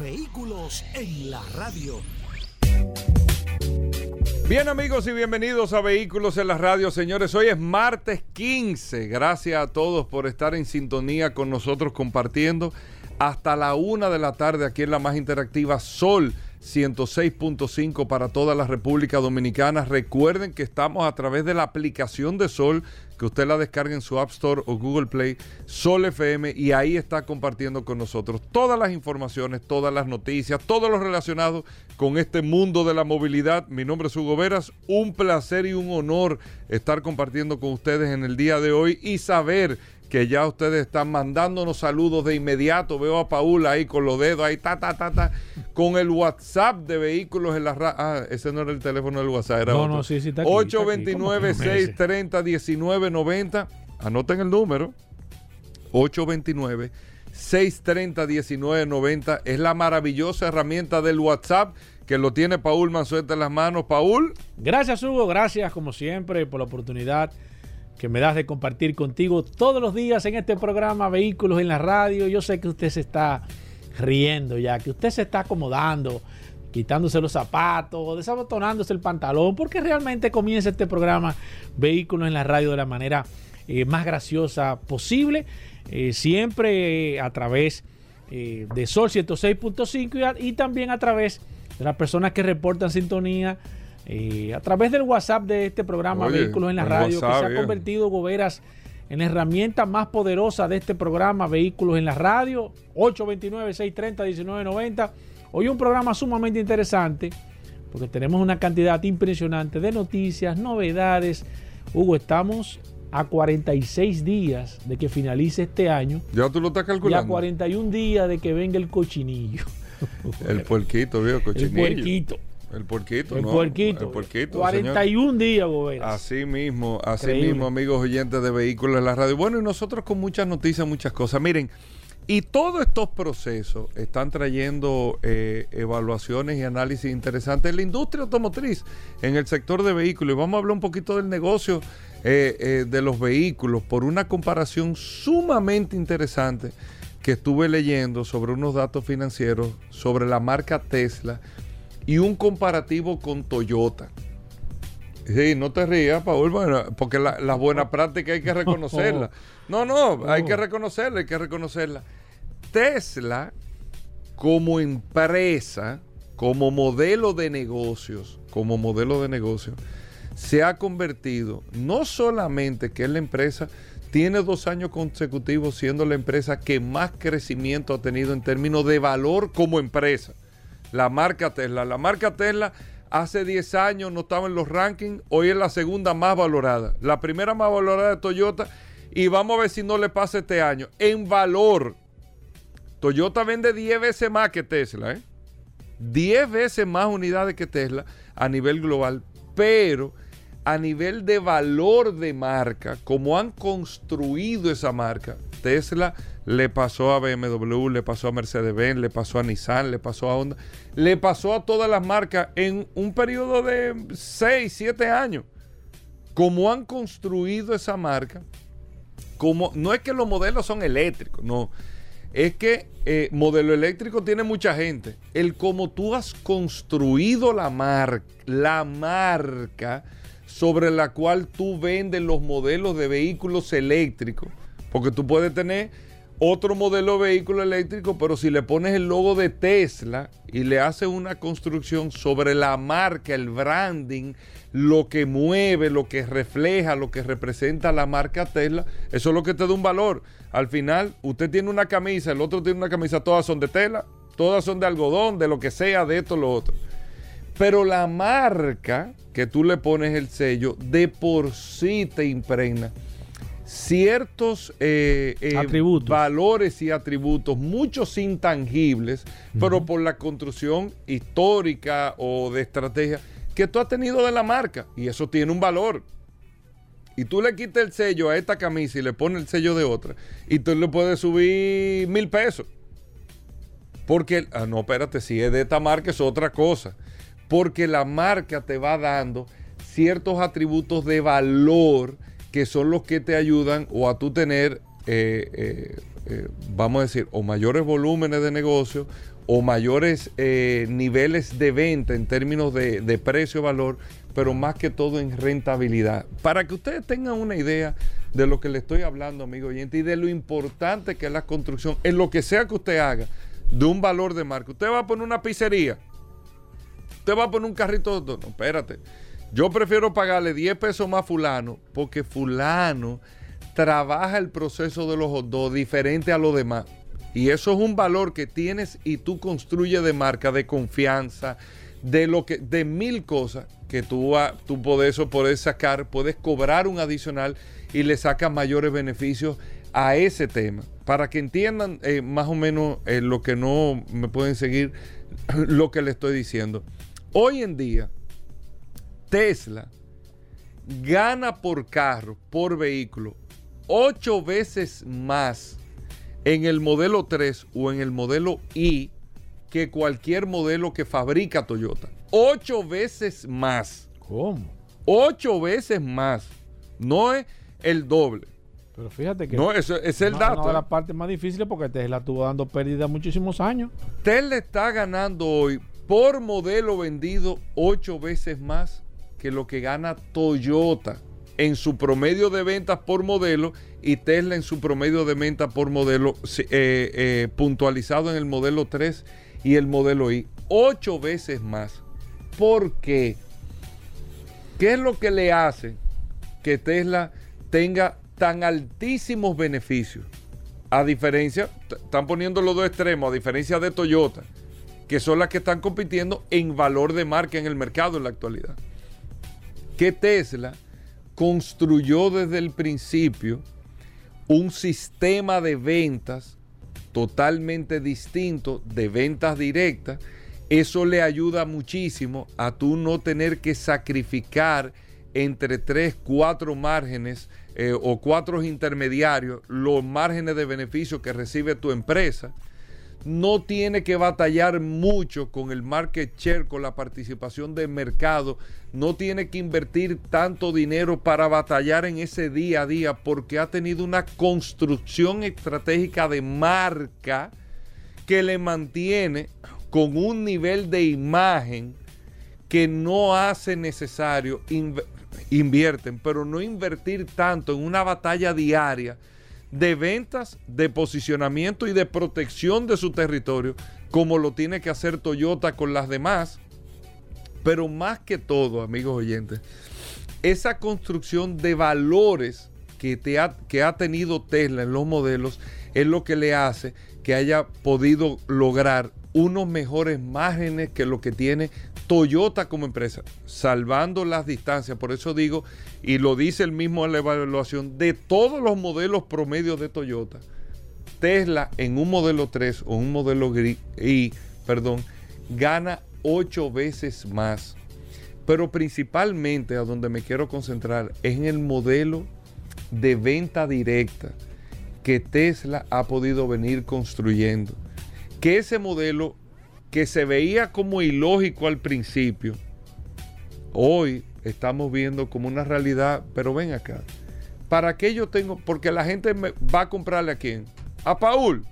Vehículos en la radio. Bien amigos y bienvenidos a Vehículos en la radio, señores. Hoy es martes 15. Gracias a todos por estar en sintonía con nosotros compartiendo hasta la una de la tarde aquí en la más interactiva Sol 106.5 para toda la República Dominicana. Recuerden que estamos a través de la aplicación de Sol, que usted la descargue en su App Store o Google Play, Sol FM, y ahí está compartiendo con nosotros todas las informaciones, todas las noticias, todo lo relacionado con este mundo de la movilidad. Mi nombre es Hugo Veras, un placer y un honor estar compartiendo con ustedes en el día de hoy y saber que ya ustedes están mandándonos saludos de inmediato. Veo a Paula ahí con los dedos, ahí, ta, ta, ta, ta, con el WhatsApp de vehículos en la radio. Ah, ese no era el teléfono del WhatsApp, era No, otro. no, sí, sí, está aquí, 829-630-1990. Anoten el número. 829-630-1990. Es la maravillosa herramienta del WhatsApp que lo tiene Paul Manzueta en las manos. Paul. Gracias, Hugo. Gracias, como siempre, por la oportunidad que me das de compartir contigo todos los días en este programa Vehículos en la Radio. Yo sé que usted se está riendo ya, que usted se está acomodando, quitándose los zapatos, desabotonándose el pantalón, porque realmente comienza este programa Vehículos en la Radio de la manera eh, más graciosa posible, eh, siempre a través eh, de Sol 106.5 y, y también a través de las personas que reportan sintonía. Eh, a través del WhatsApp de este programa Oye, Vehículos en la el Radio, WhatsApp, que se ha convertido Goberas en la herramienta más poderosa de este programa Vehículos en la Radio, 829-630-1990. Hoy un programa sumamente interesante, porque tenemos una cantidad impresionante de noticias, novedades. Hugo, estamos a 46 días de que finalice este año Ya tú lo estás y a calculando. 41 días de que venga el cochinillo. El puerquito, viejo, El cochinillo. puerquito. El puerquito, El no, puerquito. El puerquito, 41 días, Goberas. Así mismo, así Increíble. mismo, amigos oyentes de vehículos en la radio. Bueno, y nosotros con muchas noticias, muchas cosas. Miren, y todos estos procesos están trayendo eh, evaluaciones y análisis interesantes en la industria automotriz, en el sector de vehículos. Y vamos a hablar un poquito del negocio eh, eh, de los vehículos por una comparación sumamente interesante que estuve leyendo sobre unos datos financieros sobre la marca Tesla y un comparativo con Toyota. Sí, no te rías, Paul, porque la, la buena práctica hay que reconocerla. No, no, hay que reconocerla, hay que reconocerla. Tesla, como empresa, como modelo de negocios, como modelo de negocios, se ha convertido no solamente que es la empresa, tiene dos años consecutivos siendo la empresa que más crecimiento ha tenido en términos de valor como empresa. La marca Tesla. La marca Tesla hace 10 años no estaba en los rankings, hoy es la segunda más valorada. La primera más valorada de Toyota y vamos a ver si no le pasa este año. En valor, Toyota vende 10 veces más que Tesla, ¿eh? 10 veces más unidades que Tesla a nivel global, pero a nivel de valor de marca, como han construido esa marca, Tesla le pasó a BMW, le pasó a Mercedes-Benz, le pasó a Nissan, le pasó a Honda, le pasó a todas las marcas en un periodo de 6, 7 años. Como han construido esa marca, como no es que los modelos son eléctricos, no. Es que eh, modelo eléctrico tiene mucha gente. El como tú has construido la marca, la marca sobre la cual tú vendes los modelos de vehículos eléctricos. Porque tú puedes tener otro modelo de vehículo eléctrico, pero si le pones el logo de Tesla y le haces una construcción sobre la marca, el branding, lo que mueve, lo que refleja, lo que representa la marca Tesla, eso es lo que te da un valor. Al final, usted tiene una camisa, el otro tiene una camisa, todas son de tela, todas son de algodón, de lo que sea, de esto, lo otro. Pero la marca que tú le pones el sello, de por sí te impregna. Ciertos eh, eh, Atributos. valores y atributos, muchos intangibles, pero por la construcción histórica o de estrategia que tú has tenido de la marca. Y eso tiene un valor. Y tú le quitas el sello a esta camisa y le pones el sello de otra. Y tú le puedes subir mil pesos. Porque, ah, no, espérate, si es de esta marca es otra cosa. Porque la marca te va dando ciertos atributos de valor que son los que te ayudan o a tú tener, eh, eh, eh, vamos a decir, o mayores volúmenes de negocio o mayores niveles de venta en términos de, de precio-valor, pero más que todo en rentabilidad. Para que ustedes tengan una idea de lo que le estoy hablando, amigo oyente, y de lo importante que es la construcción, en lo que sea que usted haga, de un valor de marca. Usted va a poner una pizzería, usted va a poner un carrito, no, espérate. Yo prefiero pagarle 10 pesos más a fulano, porque fulano trabaja el proceso de los hot dogs diferente a los demás. Y eso es un valor que tienes y tú construyes de marca, de confianza, de lo que, de mil cosas que tú, tú puedes, puedes sacar, puedes cobrar un adicional y le sacas mayores beneficios a ese tema. Para que entiendan eh, más o menos eh, lo que no me pueden seguir, lo que le estoy diciendo. Hoy en día, Tesla gana por carro, por vehículo, ocho veces más en el modelo 3 o en el modelo I que cualquier modelo que fabrica Toyota. Ocho veces más. ¿Cómo? Ocho veces más. No es el doble. Pero fíjate que. No, eso es el una- dato. Una de ¿eh? las partes más difíciles porque Tesla estuvo dando pérdidas muchísimos años. Tesla está ganando hoy por modelo vendido ocho veces más que lo que gana Toyota en su promedio de ventas por modelo y Tesla en su promedio de ventas por modelo eh, eh, puntualizado en el modelo 3 y el modelo I. Ocho veces más. ¿Por qué? ¿Qué es lo que le hace que Tesla tenga tan altísimos beneficios? A diferencia, están poniendo los dos extremos, a diferencia de Toyota, que son las que están compitiendo en valor de marca en el mercado en la actualidad. Que Tesla construyó desde el principio un sistema de ventas totalmente distinto de ventas directas. Eso le ayuda muchísimo a tú no tener que sacrificar entre tres, cuatro márgenes eh, o cuatro intermediarios los márgenes de beneficio que recibe tu empresa no tiene que batallar mucho con el market share, con la participación del mercado, no tiene que invertir tanto dinero para batallar en ese día a día porque ha tenido una construcción estratégica de marca que le mantiene con un nivel de imagen que no hace necesario, inv- invierten, pero no invertir tanto en una batalla diaria de ventas, de posicionamiento y de protección de su territorio, como lo tiene que hacer Toyota con las demás. Pero más que todo, amigos oyentes, esa construcción de valores que, te ha, que ha tenido Tesla en los modelos es lo que le hace que haya podido lograr unos mejores márgenes que lo que tiene Toyota como empresa, salvando las distancias. Por eso digo, y lo dice el mismo en la evaluación, de todos los modelos promedios de Toyota, Tesla en un modelo 3 o un modelo I, perdón, gana 8 veces más. Pero principalmente a donde me quiero concentrar es en el modelo de venta directa que Tesla ha podido venir construyendo. Que ese modelo que se veía como ilógico al principio, hoy estamos viendo como una realidad, pero ven acá. ¿Para qué yo tengo? Porque la gente me va a comprarle a quién? A Paul.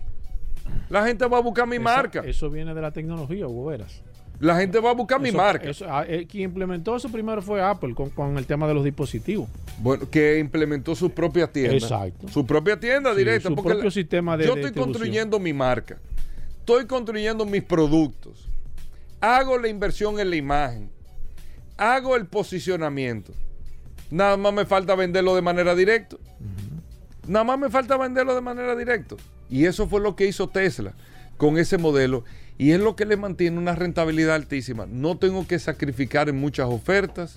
La gente va a buscar mi marca. Eso viene de la tecnología, Hugo Veras. La gente va a buscar mi marca. eso- ah, eh, quien implementó eso primero fue Apple con, con el tema de los dispositivos. Bueno, que implementó sus propias tiendas. Exacto. Su propia tienda Sí, directa. su porque propio sistema de- Yo de estoy construyendo mi marca. Estoy construyendo mis productos. Hago la inversión en la imagen. Hago el posicionamiento. Nada más me falta venderlo de manera directa. Nada más me falta venderlo de manera directa. Y eso fue lo que hizo Tesla con ese modelo. Y es lo que le mantiene una rentabilidad altísima. No tengo que sacrificar en muchas ofertas.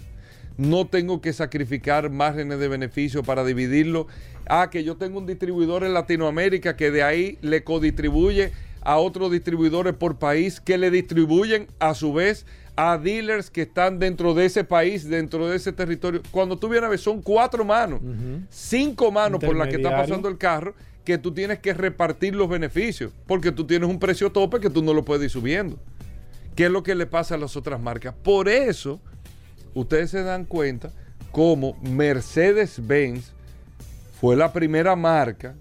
no tengo que sacrificar márgenes de beneficio para dividirlo. Ah, que yo tengo un distribuidor en Latinoamérica que de ahí le codistribuye a otros distribuidores por país que le distribuyen a su vez a dealers que están dentro de ese país, dentro de ese territorio. Cuando tú vienes a ver, son cuatro manos, cinco manos por las que está pasando el carro, que tú tienes que repartir los beneficios, porque tú tienes un precio tope que tú no lo puedes ir subiendo. ¿Qué es lo que le pasa a las otras marcas? Por eso, ustedes se dan cuenta cómo Mercedes-Benz fue la primera marca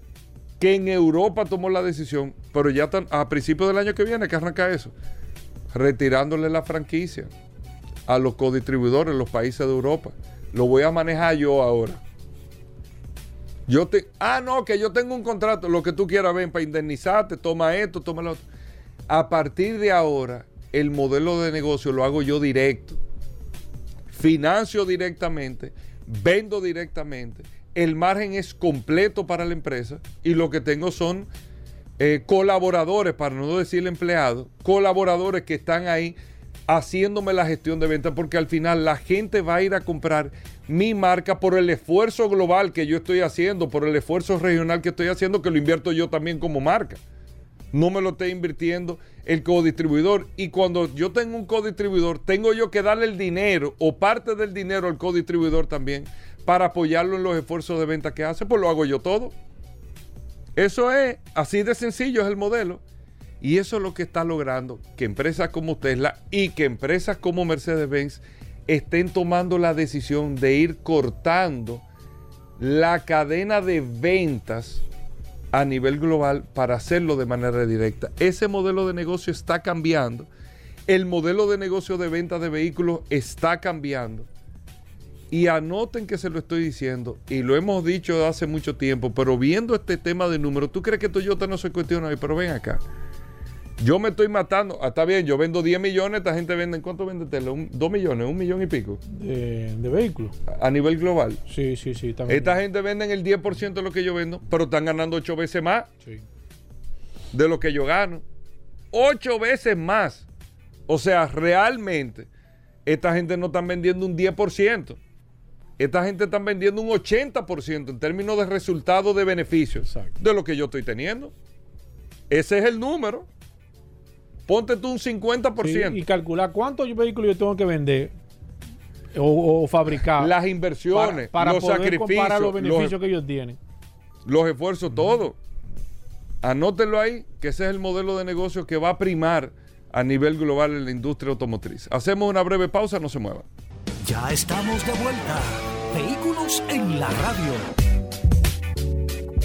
que en Europa tomó la decisión, pero ya a principios del año que viene que arranca eso, retirándole la franquicia a los codistribuidores los países de Europa. Lo voy a manejar yo ahora. Yo te, ah, no, que yo tengo un contrato, lo que tú quieras, ven, para indemnizarte, toma esto, toma lo otro. A partir de ahora, el modelo de negocio lo hago yo directo. Financio directamente, vendo directamente el margen es completo para la empresa y lo que tengo son eh, colaboradores, para no decir empleados, colaboradores que están ahí haciéndome la gestión de venta porque al final la gente va a ir a comprar mi marca por el esfuerzo global que yo estoy haciendo, por el esfuerzo regional que estoy haciendo, que lo invierto yo también como marca. No me lo estoy invirtiendo el codistribuidor. Y cuando yo tengo un codistribuidor, tengo yo que darle el dinero o parte del dinero al codistribuidor también para apoyarlo en los esfuerzos de venta que hace, pues lo hago yo todo. Eso es, así de sencillo es el modelo. Y eso es lo que está logrando que empresas como Tesla y que empresas como Mercedes-Benz estén tomando la decisión de ir cortando la cadena de ventas a nivel global para hacerlo de manera directa. Ese modelo de negocio está cambiando. El modelo de negocio de venta de vehículos está cambiando. Y anoten que se lo estoy diciendo, y lo hemos dicho hace mucho tiempo, pero viendo este tema de números, ¿tú crees que Toyota no se cuestiona hoy? Pero ven acá. Yo me estoy matando. Ah, está bien, yo vendo 10 millones, esta gente vende, ¿cuánto vende Tesla? ¿2 millones? ¿Un millón y pico? De, vehículos. A, nivel global. Sí, sí, sí. También. Esta gente vende el 10% de lo que yo vendo, pero están ganando 8 veces más de lo que yo gano. 8 veces más. O sea, realmente, esta gente no está vendiendo un 10%. Esta gente está vendiendo un 80% en términos de resultado de beneficios de lo que yo estoy teniendo. Ese es el número. Ponte tú un 50%. y calcular cuántos vehículos yo tengo que vender o, fabricar. Las inversiones, para, los sacrificios. los beneficios que ellos tienen. Los esfuerzos, todo. Anótenlo ahí, que ese es el modelo de negocio que va a primar a nivel global en la industria automotriz. Hacemos una breve pausa, no se muevan. Ya estamos de vuelta. Vehículos en la radio.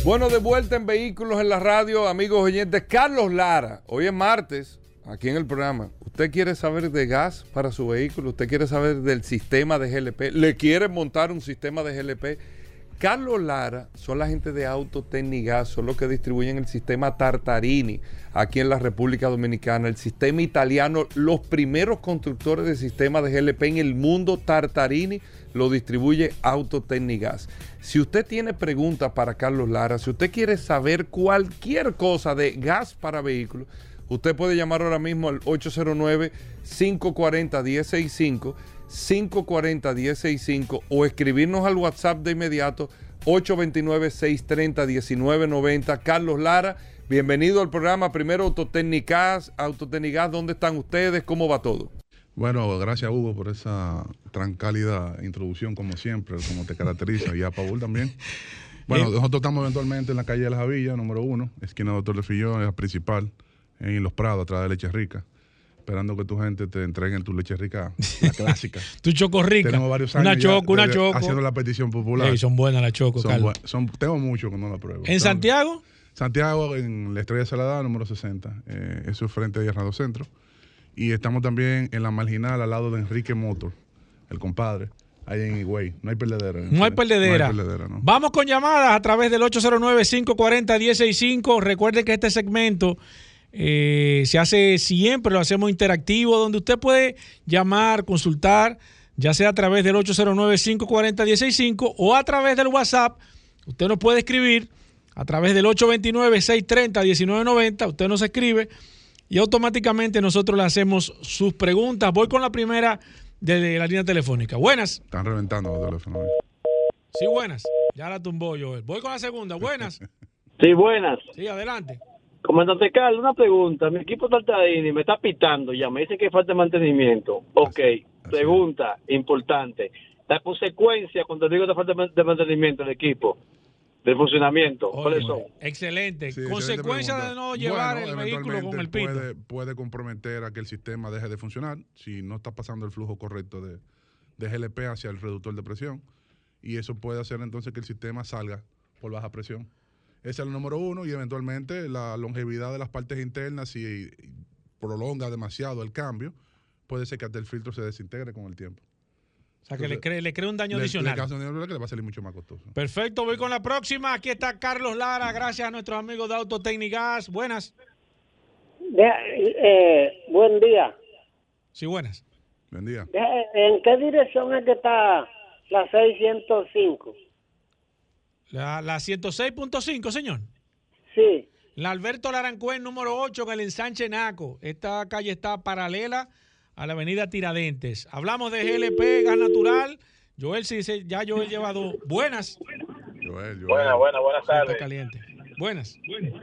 Bueno, de vuelta en Vehículos en la radio, amigos oyentes. Carlos Lara, hoy es martes, aquí en el programa. ¿Usted quiere saber de gas para su vehículo? ¿Usted quiere saber del sistema de GLP? ¿Le quiere montar un sistema de GLP? Carlos Lara son la gente de Autotecnigas, son los que distribuyen el sistema Tartarini aquí en la República Dominicana, el sistema italiano, los primeros constructores de sistemas de GLP en el mundo, Tartarini lo distribuye Autotecnigas. Si usted tiene preguntas para Carlos Lara, si usted quiere saber cualquier cosa de gas para vehículos, usted puede llamar ahora mismo al 809 540 1065 540-1065 o escribirnos al WhatsApp de inmediato 829-630-1990. Carlos Lara, bienvenido al programa Primero Autotécnicas. Autotécnicas, ¿dónde están ustedes? ¿Cómo va todo? Bueno, gracias Hugo por esa tan cálida introducción como siempre, como te caracteriza, y a Paul también. Bueno, nosotros estamos eventualmente en la calle de la Javilla, número uno, esquina Doctor de Fillón, es la principal, en Los Prados, atrás de Leche Rica esperando que tu gente te entreguen tu leche rica, la clásica. tu choco rica. Tenemos varios años una choco, una choco. haciendo la petición popular. son buenas las choco, son, Tengo mucho que no la pruebo. ¿En Santiago? Santiago, en la Estrella Salada, número 60. Eh, eso es frente a Hernando Centro. Y estamos también en la marginal, al lado de Enrique Motor, el compadre. Ahí en Higüey. No hay perdedera. No hay perdedera. No hay perdedera no. Vamos con llamadas a través del 809-540-165. Recuerde que este segmento eh, se hace siempre, lo hacemos interactivo, donde usted puede llamar, consultar, ya sea a través del 809-540-165 o a través del WhatsApp. Usted nos puede escribir a través del 829-630-1990. Usted nos escribe y automáticamente nosotros le hacemos sus preguntas. Voy con la primera de la línea telefónica. Buenas. Están reventando los teléfonos. Sí, buenas. Ya la tumbó Joel. Voy con la segunda. Buenas. Sí, buenas. Sí, adelante. Comandante Carlos, una pregunta. Mi equipo Tartarini me está pitando ya, me dice que falta mantenimiento. Ok. así Pregunta importante. La consecuencia cuando digo de falta de mantenimiento del equipo, del funcionamiento, ¿cuáles son? Excelente. Sí, Consecuencia excelente de no llevar Bueno, el vehículo con el pito. Puede, puede comprometer a que el sistema deje de funcionar si no está pasando el flujo correcto de, de GLP hacia el reductor de presión. Y eso puede hacer entonces que el sistema salga por baja presión. Ese es el número uno y eventualmente la longevidad de las partes internas, si prolonga demasiado el cambio, puede ser que hasta el filtro se desintegre con el tiempo. O sea, que le cree, le cree un daño Le- adicional. Le, que le va a salir mucho más costoso. Perfecto, voy con la próxima. Aquí está Carlos Lara, gracias a nuestros amigos de Autotecnigas. Buenas. eh, buen día. Sí, buenas. Buen día. ¿En qué dirección es que está la 605? La, la 106.5, señor. Sí. La Alberto Larancuén, número 8, en el ensanche Naco. Esta calle está paralela a la avenida Tiradentes. Hablamos de GLP, gas natural. Joel, sí, sí, ya Joel lleva dos. Buenas. Joel, Joel. Buenas, buenas, buenas está tardes. caliente. Buenas.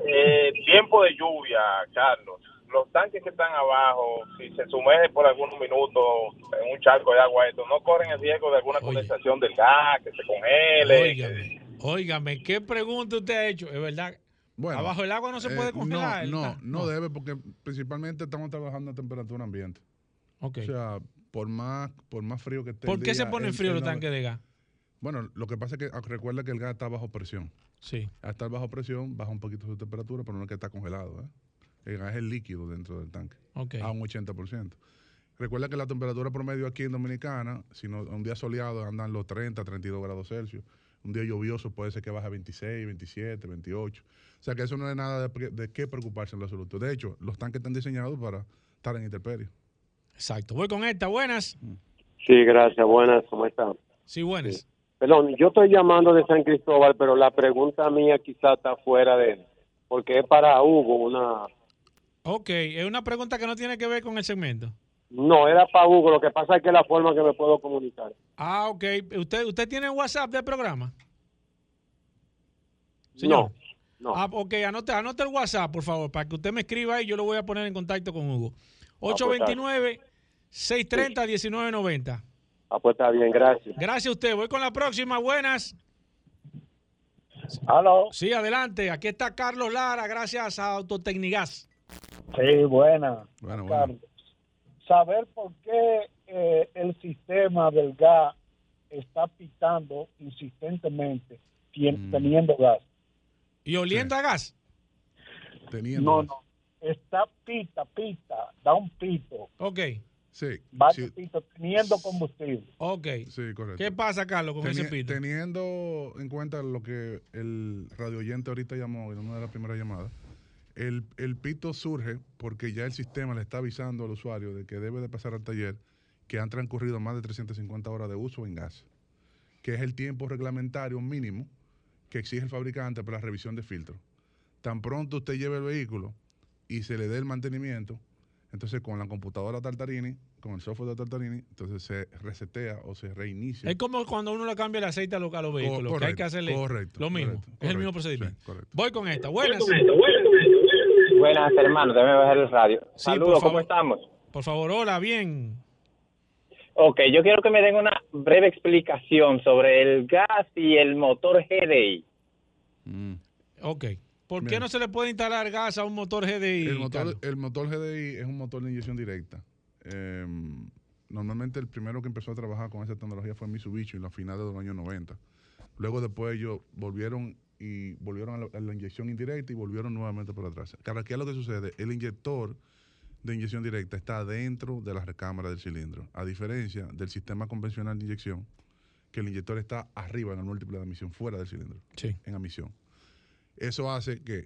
Eh, tiempo de lluvia, Carlos. Los tanques que están abajo, si se sumergen por algunos minutos en un charco de agua, esto, no corren el riesgo de alguna Oye. condensación del gas, que se congele. Óigame, óigame, ¿qué pregunta usted ha hecho? Es verdad. Bueno, Abajo del agua no se eh, puede congelar. el No, no, no debe porque principalmente estamos trabajando a temperatura ambiente. Ok. O sea, por más, por más frío que esté. el ¿Por qué se ponen él los tanques de gas? Bueno, lo que pasa es que ah, recuerda que el gas está bajo presión. Sí. Al estar bajo presión, baja un poquito su temperatura, pero no es que está congelado. ¿eh? El gas es el líquido dentro del tanque, Ok. a un 80%. Recuerda que la temperatura promedio aquí en Dominicana, si no, un día soleado andan los 30, 32 grados Celsius. Un día lluvioso puede ser que baje a 26, 27, 28. O sea que eso no es nada de, qué preocuparse en lo absoluto. De hecho, los tanques están diseñados para estar en intemperie. Exacto. Voy con esta. Buenas. Sí, gracias. Buenas, ¿cómo están? Sí, buenas. Perdón, yo estoy llamando de San Cristóbal, pero la pregunta mía quizá está fuera de... Porque es para Hugo, una... Ok, es una pregunta que no tiene que ver con el segmento. No, era para Hugo, lo que pasa es que es la forma que me puedo comunicar. Ah, ok. ¿Usted, usted tiene WhatsApp del programa? Señor. No, no. Ah, ok, anote, anote el WhatsApp, por favor, para que usted me escriba y yo lo voy a poner en contacto con Hugo. pues, 829-630-1990. Ah, pues está bien, gracias. Gracias a usted. Voy con la próxima. Buenas. Aló. Sí, adelante. Aquí está Carlos Lara, gracias a Autotecnigas. Sí, buena. Bueno, bueno. Carlos. Saber por qué eh, el sistema del gas está pitando insistentemente tien- Mm. teniendo gas. ¿Y oliendo a gas? Teniendo No, gas. no. Está pita, pita, da un pito, Ok, Sí, varios sí, pitos teniendo combustible. ok. sí, correcto. ¿Qué pasa, Carlos, con ese pito? Teniendo en cuenta lo que el radio oyente ahorita llamó en una de las primeras llamadas, el, el pito surge porque ya el sistema le está avisando al usuario de que debe de pasar al taller que han transcurrido más de 350 horas de uso en gas, que es el tiempo reglamentario mínimo que exige el fabricante para la revisión de filtro. Tan pronto usted lleve el vehículo y se le dé el mantenimiento, entonces con la computadora Tartarini, con el software de Tartarini, entonces se resetea o se reinicia. Es como cuando uno le cambia el aceite a los, a los vehículos, que hay que hacerle correcto, lo mismo. correcto, es el mismo correcto, procedimiento. sí, correcto. Voy con esta. Buenas. Buenas, hermano. Déjame bajar el radio. Sí, Saludos, ¿cómo estamos? Por favor, hola, bien. Ok, yo quiero que me den una breve explicación sobre el gas y el motor GDI. Mm. Ok. ¿Por qué no se le puede instalar gas a un motor GDI? El motor, Carlos? el motor GDI es un motor de inyección directa. Eh, normalmente el primero que empezó a trabajar con esa tecnología fue Mitsubishi en la final de los años 90. Luego después ellos volvieron y volvieron a la, a la inyección indirecta y volvieron nuevamente por atrás. Claro, ¿qué es lo que sucede? El inyector de inyección directa está dentro de la recámara del cilindro, a diferencia del sistema convencional de inyección, que el inyector está arriba en el múltiple de admisión, fuera del cilindro, Sí. en admisión. Eso hace que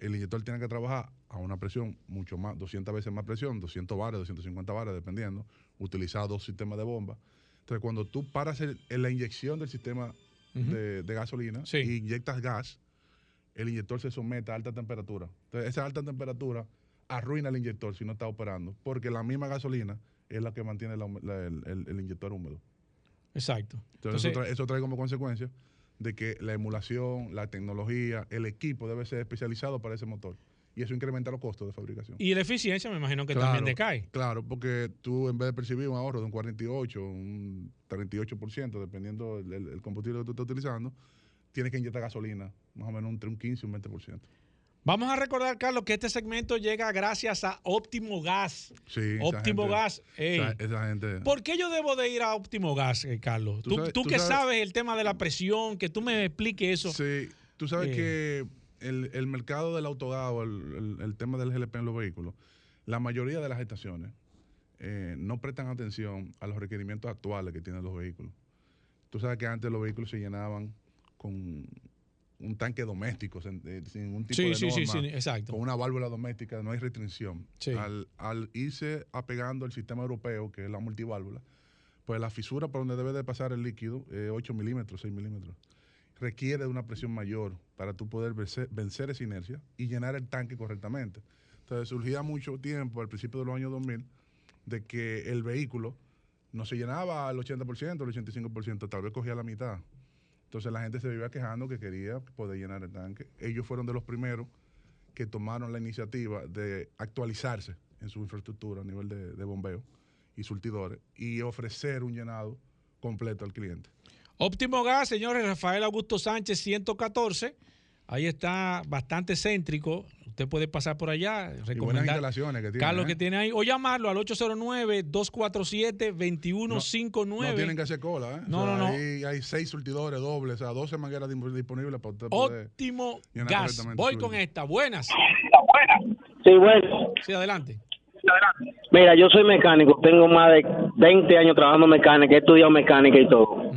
el inyector tenga que trabajar a una presión mucho más, 200 veces más presión, 200 bares, 250 bares, dependiendo, utilizar dos sistemas de bomba. Entonces, cuando tú paras el- en la inyección del sistema de, de gasolina Sí. y inyectas gas, el inyector se somete a alta temperatura. Entonces, esa alta temperatura arruina el inyector si no está operando, porque la misma gasolina es la que mantiene la hum- la- el, el- el inyector húmedo. Exacto. Entonces, Entonces, eso, trae, eso trae como consecuencia de que la emulación, la tecnología, el equipo debe ser especializado para ese motor. Y eso incrementa los costos de fabricación. y la eficiencia me imagino que Claro, también decae. Claro, porque tú en vez de percibir un ahorro de un 48, un 38%, dependiendo del el, el combustible que tú estás utilizando, tienes que inyectar gasolina, más o menos entre un 15 y un 20%. Vamos a recordar, Carlos, que este segmento llega gracias a Óptimo Gas. Sí, Óptimo gente- Gas. ey. Esa, esa gente... ¿Por qué yo debo de ir a Óptimo Gas, eh, Carlos? Tú Tú, sabes- tú tú que sabes- sabes el tema de la presión, que tú me expliques eso. Sí, tú sabes Eh. que el, el mercado del autogas o el, el- el tema del GLP en los vehículos, la mayoría de las estaciones eh, no prestan atención a los requerimientos actuales que tienen los vehículos. Tú sabes que antes los vehículos se llenaban con un tanque doméstico, sin, eh, sin ningún tipo Sí, de sí, sí, norma, sí, exacto. con una válvula doméstica, no hay restricción. Sí. Al, al irse apegando al sistema europeo, que es la multiválvula, pues la fisura por donde debe de pasar el líquido es 8 milímetros, 6 milímetros. Requiere de una presión mayor para tú poder vencer, vencer esa inercia y llenar el tanque correctamente. Entonces surgía mucho tiempo, al principio de los años 2000, de que el vehículo no se llenaba al 80%, al 85%, tal vez cogía la mitad. Entonces la gente se vivía quejando que quería poder llenar el tanque. Ellos fueron de los primeros que tomaron la iniciativa de actualizarse en su infraestructura a nivel de, de bombeo y surtidores y ofrecer un llenado completo al cliente. Óptimo Gas, señores, Rafael Augusto Sánchez, 114. Ahí está bastante céntrico. Usted puede pasar por allá, Y buenas recomendar. instalaciones que tienen. Carlos ¿eh? que tiene ahí. O llamarlo al 809-247-2159. No tienen que hacer cola, ¿eh? No, O sea, no, no. Hay, hay seis surtidores dobles, o sea, 12 mangueras disponibles para usted Óptimo Gas. Voy con esta. Buenas. Sí, bueno. Sí, adelante. Mira, yo soy mecánico, tengo más de 20 años trabajando mecánica, he estudiado mecánica y todo.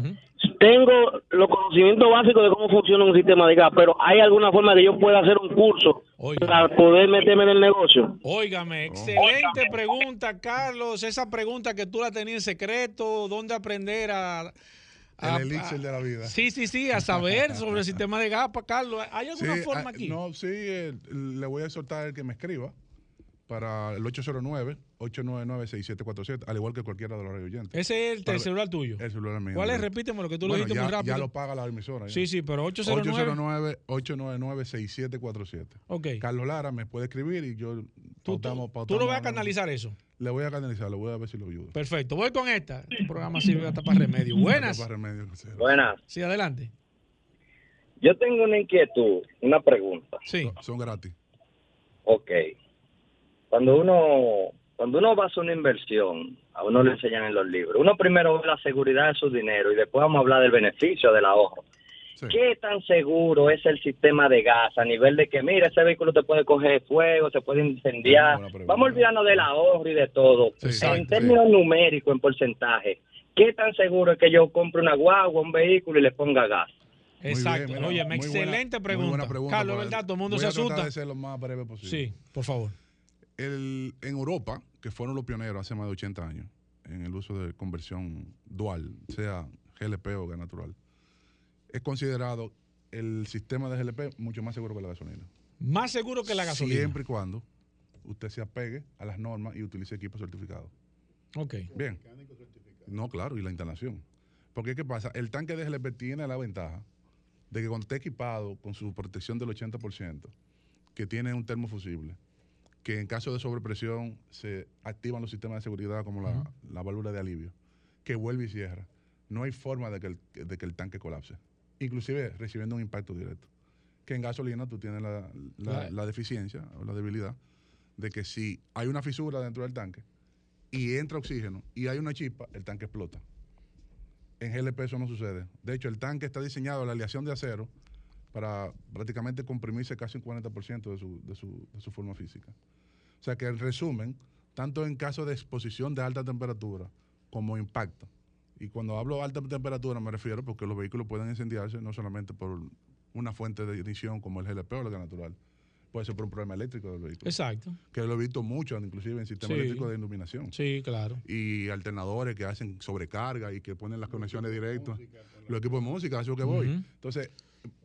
Tengo los conocimientos básicos de cómo funciona un sistema de gas, pero ¿hay alguna forma de que yo pueda hacer un curso para poder meterme en el negocio? Óigame, excelente pregunta, Carlos. Esa pregunta que tú la tenías en secreto, ¿dónde aprender a... a- El elixir de la vida. Sí, sí, sí, a saber sobre el sistema de gas, Carlos. ¿Hay alguna Sí, forma ah, aquí? No, sí, eh, le voy a exhortar que me escriba para el 809-899-6747, al igual que cualquiera de los oyentes. Ese es el, Para- celular tuyo. El celular mío. ¿Cuál es? Repíteme lo que tú lo Bueno, dijiste ya, muy rápido. Ya lo paga la emisora. ya. Sí, sí, pero 809. 809-899-6747. Ok. Carlos Lara me puede escribir y yo pautamos, Tú pautamos lo vas a canalizar eso. Le voy a canalizar, le voy a ver si lo ayudo. Perfecto. Voy con esta. El programa sirve hasta para remedio. Buenas. Para remedio, sí. Buenas. Sí, adelante. Yo tengo una inquietud, una pregunta. Sí. Son gratis. Ok. Cuando uno, cuando uno va a hacer una inversión, a uno le enseñan en los libros. Uno primero ve la seguridad de su dinero y después vamos a hablar del beneficio del ahorro. ¿Qué tan seguro es el sistema de gas a nivel de que, mira, ese vehículo te puede coger fuego, se puede incendiar? Vamos a olvidarnos del ahorro y de todo. en términos numéricos, en porcentaje, ¿qué tan seguro es que yo compre una guagua, un vehículo y le ponga gas? Exacto. mira, Oye, muy excelente buena- muy pregunta. buena pregunta, Carlos. ¿verdad? Todo el mundo Voy se a asusta. de ser lo más breve posible. Sí, por favor. El- en Europa, que fueron los pioneros hace más de 80 años en el uso de conversión dual, sea GLP o gas natural, es considerado el sistema de GLP mucho más seguro que la gasolina. Más seguro que la gasolina. Siempre y cuando usted se apegue a las normas y utilice equipos certificados. Ok. Bien. No, claro, y la instalación. Porque, ¿qué pasa? El tanque de GLP tiene la ventaja de que cuando esté equipado con su protección del 80%, que tiene un termofusible, que en caso de sobrepresión se activan los sistemas de seguridad como la, la válvula de alivio, que vuelve y cierra. No hay forma de que el, de que el tanque colapse, inclusive recibiendo un impacto directo. Que en gasolina tú tienes la, la deficiencia o la debilidad de que si hay una fisura dentro del tanque y entra oxígeno y hay una chispa, el tanque explota. En GLP eso no sucede. De hecho, el tanque está diseñado, la aleación de acero, para prácticamente comprimirse casi un 40% de su, de, su, de su forma física. O sea que en resumen, tanto en caso de exposición de alta temperatura como impacto, y cuando hablo de alta temperatura me refiero porque los vehículos pueden incendiarse no solamente por una fuente de ignición como el GLP o el gas natural, puede ser por un problema eléctrico del vehículo. Exacto. Que lo he visto mucho, inclusive en sistemas Sí. eléctricos de iluminación. Sí, claro. Y alternadores que hacen sobrecarga y que ponen las conexiones directas. Los equipos de música, eso es lo que voy. Entonces,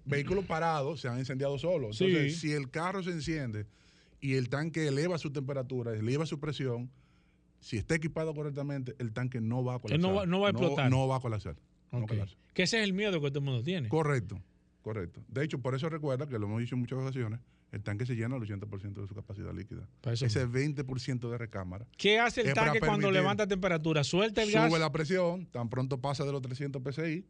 vehículos parados se han incendiado solos. Sí. Entonces, si el carro se enciende y el tanque eleva su temperatura, eleva su presión, si está equipado correctamente, el tanque no va a colapsar. no va- no va a explotar. No, va a colapsar. no. Que ese es el miedo que todo el mundo tiene. Correcto, correcto. De hecho, por eso recuerda que lo hemos dicho en muchas ocasiones, el tanque se llena al 80% de su capacidad líquida. Ese 20% de recámara. ¿Qué hace el tanque cuando levanta temperatura? Suelta el Sube gas. la presión, tan pronto pasa de los 300 PSI,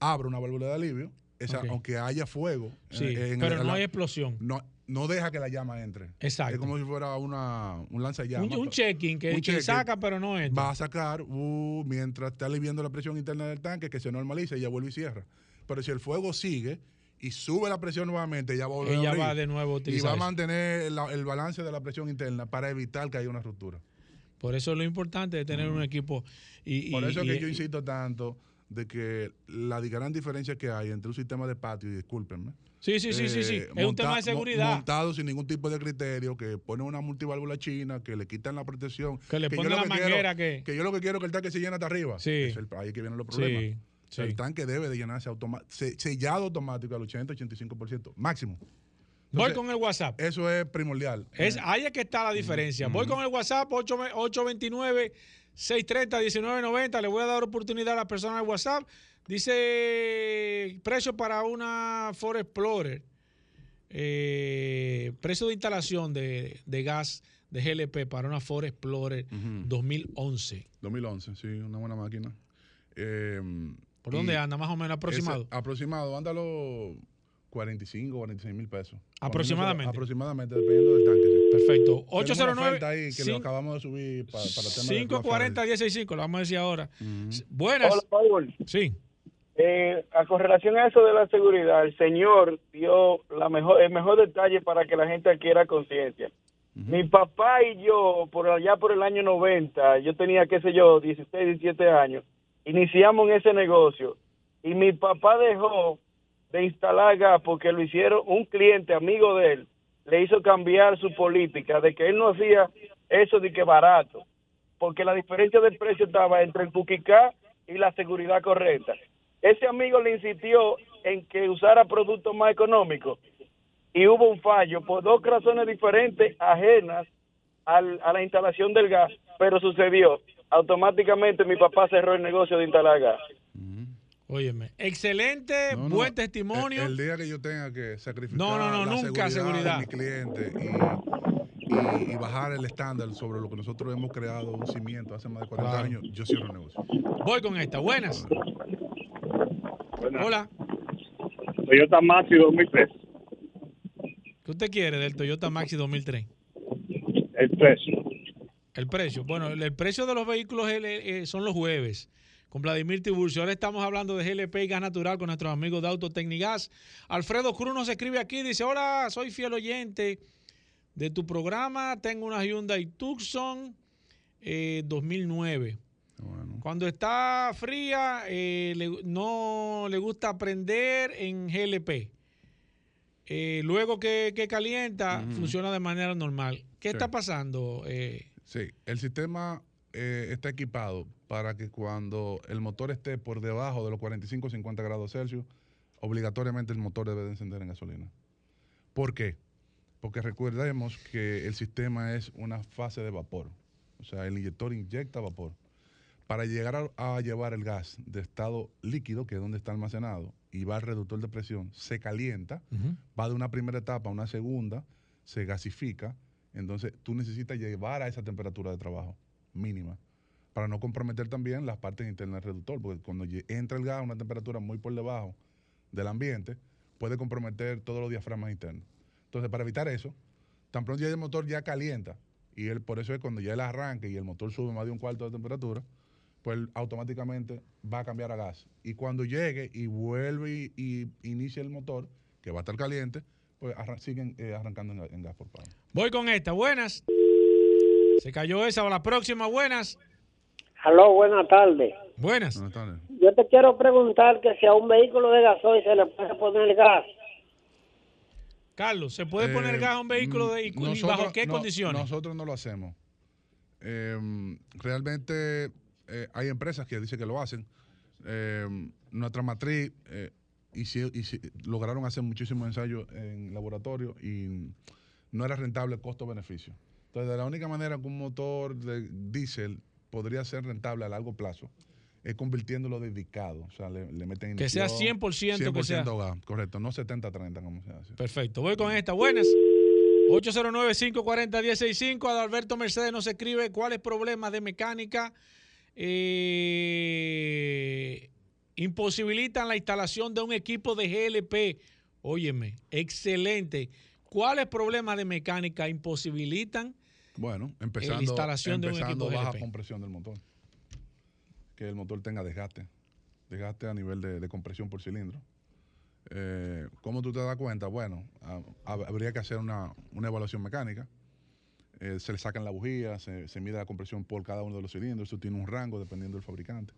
abre una válvula de alivio, esa, aunque haya fuego. Sí, en- en pero no hay explosión. no, no deja que la llama entre. Exacto. Es como si fuera una, un lanzallamas. Un, un check-in que, Un que saca, pero no entra. Va a sacar uh, mientras está aliviando la presión interna del tanque, que se normaliza y ya vuelve y cierra. Pero si el fuego sigue y sube la presión nuevamente, ya va a volver a Ella abrir. va de nuevo a Y va a mantener el balance de la presión interna para evitar que haya una ruptura. Por eso es lo importante de tener un equipo. Y, Por y- eso es y- que yo insisto tanto de que la gran diferencia que hay entre un sistema de patio, y discúlpenme. Sí, sí, sí, sí, sí. eh, Es un tema de seguridad. Montado sin ningún tipo de criterio, que ponen una multiválvula china, que le quitan la protección. Que le lo la que quiero- manguera que- Que yo lo que quiero es que el tanque se llene hasta arriba. Sí. Es el- ahí que vienen los problemas. Sí, O sea, sí. El tanque debe de llenarse automa- se- sellado automático al 80-85%, máximo. Voy con el WhatsApp. Eso es primordial. Es, ahí es que está la diferencia. Voy con el WhatsApp 829-630-1990. Le voy a dar oportunidad a la persona del WhatsApp. Dice precio para una Ford Explorer. Eh, precio de instalación de, de gas de GLP para una Ford Explorer 2011. 2011, sí, una buena máquina. Eh, ¿Por dónde y anda? Más o menos aproximado. ese- aproximado, ándalo 45, 46 mil pesos. Aproximadamente. Aproximadamente, dependiendo del tanque. sí. Perfecto. Tenemos una 809 oferta ahí que lo cinco- acabamos de subir pa- para, el tema de 540 165, lo vamos a decir ahora. Buenas. Hola, Paul. Sí. Eh, a con relación a eso de la seguridad, el señor dio la mejor, el mejor detalle para que la gente adquiera conciencia. Mi papá y yo, por allá por el año 90, yo tenía, qué sé yo, 16, 17 años, iniciamos en ese negocio y mi papá dejó de instalar gas porque lo hicieron un cliente amigo de él, le hizo cambiar su política de que él no hacía eso de que barato, porque la diferencia del precio estaba entre el Puquicá y la seguridad correcta. Ese amigo le insistió en que usara productos más económicos y hubo un fallo por dos razones diferentes ajenas al- a la instalación del gas, pero sucedió. Automáticamente mi papá cerró el negocio de instalar gas. Óyeme, excelente, No, no, buen testimonio. El, el día que yo tenga que sacrificar No, no, no, la nunca seguridad. de mi cliente y, y- y bajar el estándar sobre lo que nosotros hemos creado un cimiento hace más de 40 Claro. años, yo cierro el negocio. Voy con esta. Buenas. Hola. Toyota Maxi 2003. ¿Qué usted quiere del Toyota Maxi 2003? El precio. El precio. Bueno, el, el precio de los vehículos eh, eh, son los jueves. Con Vladimir Tiburcio. Ahora estamos hablando de GLP y gas natural con nuestros amigos de Autotecnigas. Alfredo Cruz nos escribe aquí. Dice: Hola, soy fiel oyente de tu programa. Tengo una Hyundai Tucson eh, 2009. Cuando está fría, eh, le- no le gusta aprender en GLP. Eh, luego que, que calienta, funciona de manera normal. ¿Qué Sí. está pasando? Eh, Sí, el sistema eh, está equipado para que cuando el motor esté por debajo de los 45 o 50 grados Celsius, obligatoriamente el motor debe de encender en gasolina. ¿Por qué? Porque recordemos que el sistema es una fase de vapor. O sea, el inyector inyecta vapor. Para llegar a, a llevar el gas de estado líquido, que es donde está almacenado, y va al reductor de presión, se calienta, va de una primera etapa a una segunda, se gasifica, entonces tú necesitas llevar a esa temperatura de trabajo mínima para no comprometer también las partes internas del reductor, porque cuando entra el gas a una temperatura muy por debajo del ambiente, puede comprometer todos los diafragmas internos. Entonces, para evitar eso, tan pronto ya el motor ya calienta, y él, por eso es cuando ya él arranque y el motor sube más de un cuarto de temperatura, pues automáticamente va a cambiar a gas. Y cuando llegue y vuelve y, y inicia el motor, que va a estar caliente, pues siguen eh, arrancando en, gas por paro. voy con esta. Buenas. Se cayó esa. La próxima. Buenas. Aló, buenas tardes. Buenas. Yo te quiero preguntar que si a un vehículo de gasoil se le puede poner gas. Carlos, ¿se puede poner Eh, gas a un vehículo de, y, bajo qué no, condiciones? Nosotros no lo hacemos. Eh, realmente eh, hay empresas que dicen que lo hacen. Eh, nuestra matriz eh, lograron hacer muchísimos ensayos en laboratorio y no era rentable costo-beneficio. Entonces, la única manera que un motor de diésel podría ser rentable a largo plazo es convirtiéndolo dedicado. O sea, le, le meten Que sea inyección, 100% que sea. gas, correcto, no 70-30 como se hace. Perfecto. Voy con esta. Buenas. 809-540-165. Adalberto Mercedes nos escribe cuáles problemas de mecánica eh, imposibilitan la instalación de un equipo de GLP. Óyeme, excelente. ¿Cuáles problemas de mecánica imposibilitan Bueno, empezando, la instalación de un empezando baja compresión del motor. Que el motor tenga desgaste. Desgaste a nivel de, de compresión por cilindro. Eh, ¿Cómo tú te das cuenta? Bueno, ha- hab- habría que hacer una, una evaluación mecánica. Eh, se le sacan la bujía, se, se mide la compresión por cada uno de los cilindros. Eso tiene un rango dependiendo del fabricante.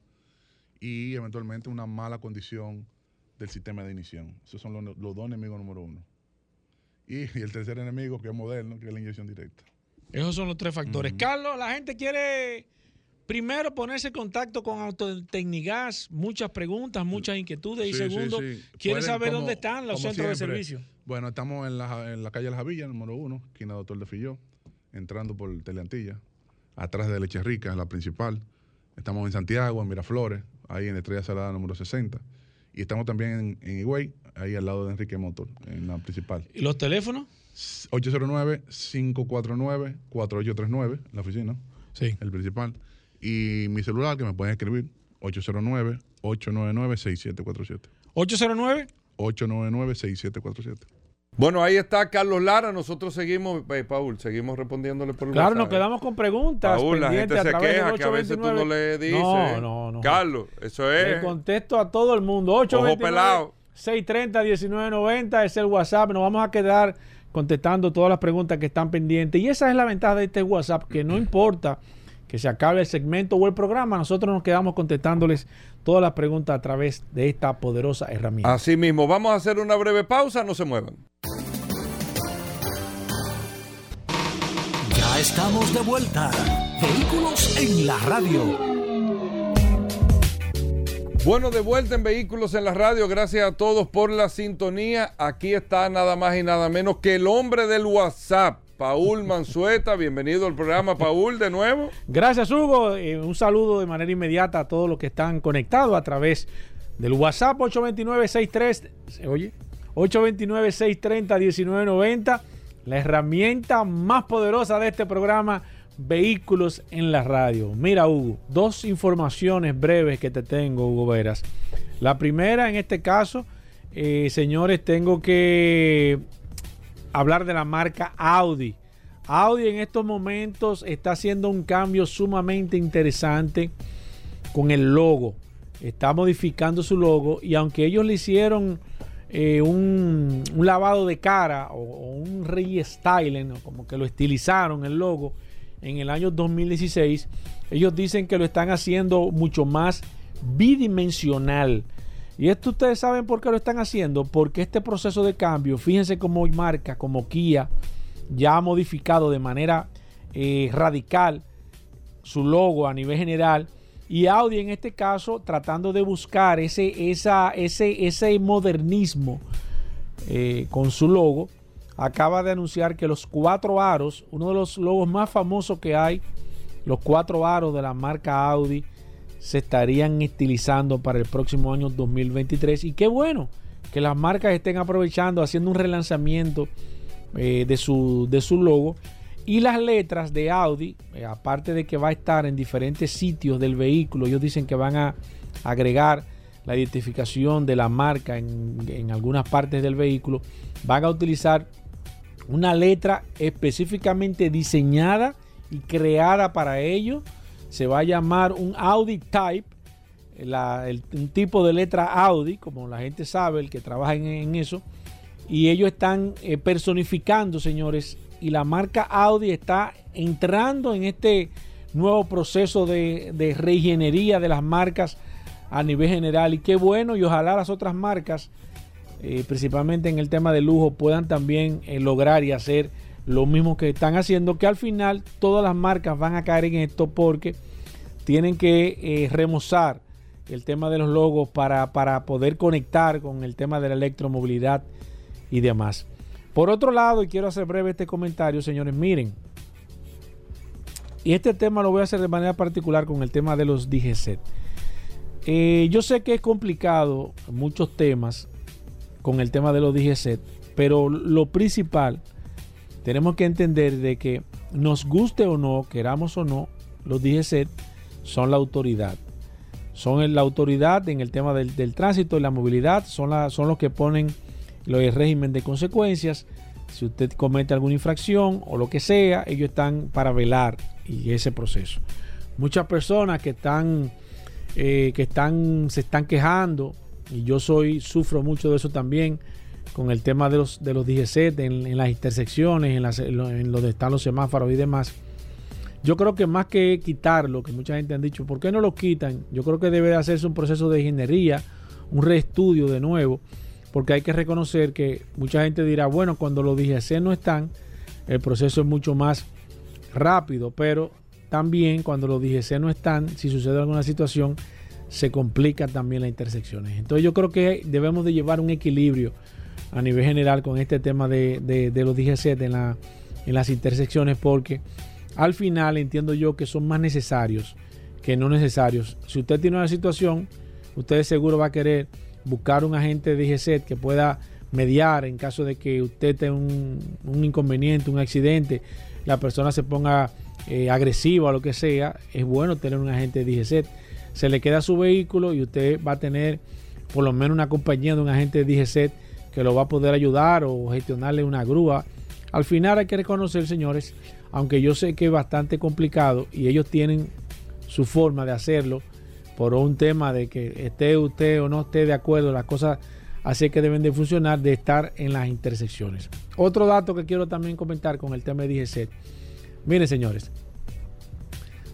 Y eventualmente una mala condición del sistema de ignición. Esos son los, los dos enemigos número uno. Y, y el tercer enemigo, que es moderno, que es la inyección directa. Esos son los tres factores. Carlos, la gente quiere primero ponerse en contacto con Autotecnigas, muchas preguntas, muchas inquietudes. y Sí, segundo, sí. quiere saber como- dónde están los centros de servicio. Bueno, estamos en la, en la calle La Javilla, número uno, esquina Doctor de Filló, entrando por Teleantilla, atrás de Leche Rica, la principal. Estamos en Santiago, en Miraflores, ahí en Estrella Salada número 60. Y estamos también en, en Higüey, ahí al lado de Enrique Motor, en la principal. ¿Y los teléfonos? 809-549-4839, la oficina. Sí. El principal. Y mi celular, que me pueden escribir, 809-899-6747. 809 899-6747. Bueno, ahí está Carlos Lara. Nosotros seguimos, eh, Paul, seguimos respondiéndole por el Claro, nos quedamos con preguntas. Paul, la gente se queja que a veces tú no 829. le dices. No, no, no. Carlos, eso Le es. contesto a todo el mundo. 829 pelado. 630-1990 es el WhatsApp. Nos vamos a quedar contestando todas las preguntas que están pendientes. Y esa es la ventaja de este WhatsApp, que no importa que se acabe el segmento o el programa, nosotros nos quedamos contestándoles todas las preguntas a través de esta poderosa herramienta. Así mismo, vamos a hacer una breve pausa, no se muevan. Ya estamos de vuelta. Vehículos en la radio. Bueno, de vuelta en Vehículos en la Radio, gracias a todos por la sintonía. Aquí está nada más y nada menos que el hombre del WhatsApp, Paul Manzueta. Bienvenido al programa, Paul, de nuevo. Gracias, Hugo. Eh, un saludo de manera inmediata a todos los que están conectados a través del WhatsApp 829-63. ¿Se oye? 829-630-1990. La herramienta más poderosa de este programa, Vehículos en la Radio. Mira, Hugo, dos informaciones breves que te tengo, Hugo Veras. La primera, en este caso, eh, señores, tengo que hablar de la marca Audi. Audi en estos momentos está haciendo un cambio sumamente interesante con el logo. Está modificando su logo y aunque ellos le hicieron eh, un, un lavado de cara o, o un restyling, como que lo estilizaron el logo en el año 2016, ellos dicen que lo están haciendo mucho más bidimensional. Y esto ustedes saben por qué lo están haciendo, porque este proceso de cambio, fíjense cómo marca, como Kia, ya ha modificado de manera eh, radical su logo a nivel general. Y Audi en este caso tratando de buscar ese, esa, ese, ese modernismo eh, con su logo, acaba de anunciar que los cuatro aros, uno de los logos más famosos que hay, los cuatro aros de la marca Audi, se estarían estilizando para el próximo año 2023. Y qué bueno que las marcas estén aprovechando, haciendo un relanzamiento eh, de, su, de su logo. Y las letras de Audi, eh, aparte de que va a estar en diferentes sitios del vehículo, ellos dicen que van a agregar la identificación de la marca en, en algunas partes del vehículo, van a utilizar una letra específicamente diseñada y creada para ello. Se va a llamar un Audi Type, la- el- un tipo de letra Audi, como la gente sabe, el que trabaja en, eso. Y ellos están eh, personificando, señores, y la marca Audi está entrando en este nuevo proceso de, de reingeniería de las marcas a nivel general. Y qué bueno, y ojalá las otras marcas, eh, principalmente en el tema de lujo, puedan también eh, lograr y hacer lo mismo que están haciendo, que al final todas las marcas van a caer en esto porque tienen que eh, remozar el tema de los logos para, para poder conectar con el tema de la electromovilidad y demás. Por otro lado, y quiero hacer breve este comentario, señores, miren, Y este tema lo voy a hacer de manera particular con el tema de los DGC. Eh, yo sé que es complicado muchos temas con el tema de los DGC, pero lo principal, tenemos que entender de que nos guste o no, queramos o no, los DGC son la autoridad. Son la autoridad en el tema del, tránsito y la movilidad, son, los que ponen el régimen de consecuencias. Si usted comete alguna infracción o lo que sea, ellos están para velar y ese proceso. Muchas personas que están, eh, que están, se están quejando, y yo soy, sufro mucho de eso también, con el tema de los, de los DGC en, las intersecciones, en, las, en donde están los semáforos y demás. Yo creo que más que quitarlo, que mucha gente han dicho, ¿por qué no lo quitan? Yo creo que debe hacerse un proceso de ingeniería, un reestudio de nuevo, porque hay que reconocer que mucha gente dirá, bueno, cuando los DGC no están, el proceso es mucho más rápido, pero también cuando los DGC no están, si sucede alguna situación, se complica también las intersecciones. Entonces yo creo que debemos de llevar un equilibrio a nivel general con este tema de, los DGC en, la, en las intersecciones, porque al final entiendo yo que son más necesarios que no necesarios. Si usted tiene una situación, usted seguro va a querer buscar un agente de que pueda mediar en caso de que usted tenga un, inconveniente, un accidente, la persona se ponga eh, agresiva o lo que sea, es bueno tener un agente de DGC. Se le queda su vehículo y usted va a tener por lo menos una compañía de un agente de DGC que lo va a poder ayudar o gestionarle una grúa. Al final hay que reconocer, señores, aunque yo sé que es bastante complicado y ellos tienen su forma de hacerlo por un tema de que esté usted o no esté de acuerdo, las cosas así que deben de funcionar, de estar en las intersecciones. Otro dato que quiero también comentar con el tema de DGC. Miren, señores,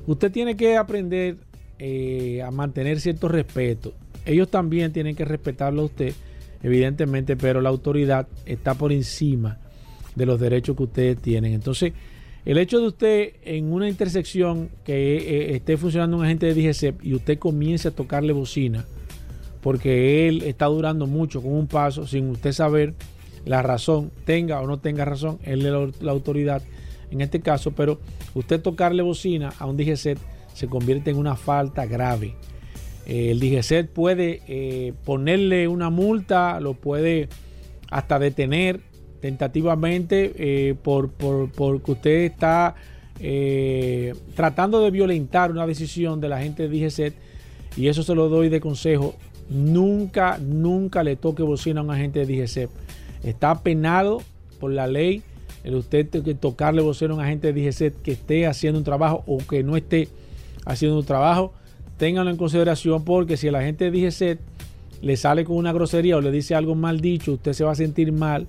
usted tiene que aprender eh, a mantener cierto respeto. Ellos también tienen que respetarlo a usted, evidentemente, pero la autoridad está por encima de los derechos que ustedes tienen. Entonces, el hecho de usted en una intersección que eh, esté funcionando un agente de DGC y usted comience a tocarle bocina porque él está durando mucho con un paso sin usted saber la razón, tenga o no tenga razón, él es la, autoridad en este caso, pero usted tocarle bocina a un DGC se convierte en una falta grave. Eh, el DGC puede eh, ponerle una multa, lo puede hasta detener tentativamente eh, por, porque usted está tratando de violentar una decisión de la gente de DGCET y eso se lo doy de consejo. Nunca, nunca le toque bocina a un agente de DGCET. Está penado por la ley el usted tocarle bocina a un agente de DGCET que esté haciendo un trabajo o que no esté haciendo un trabajo. Ténganlo en consideración porque si el agente de DGCET le sale con una grosería o le dice algo mal dicho, usted se va a sentir mal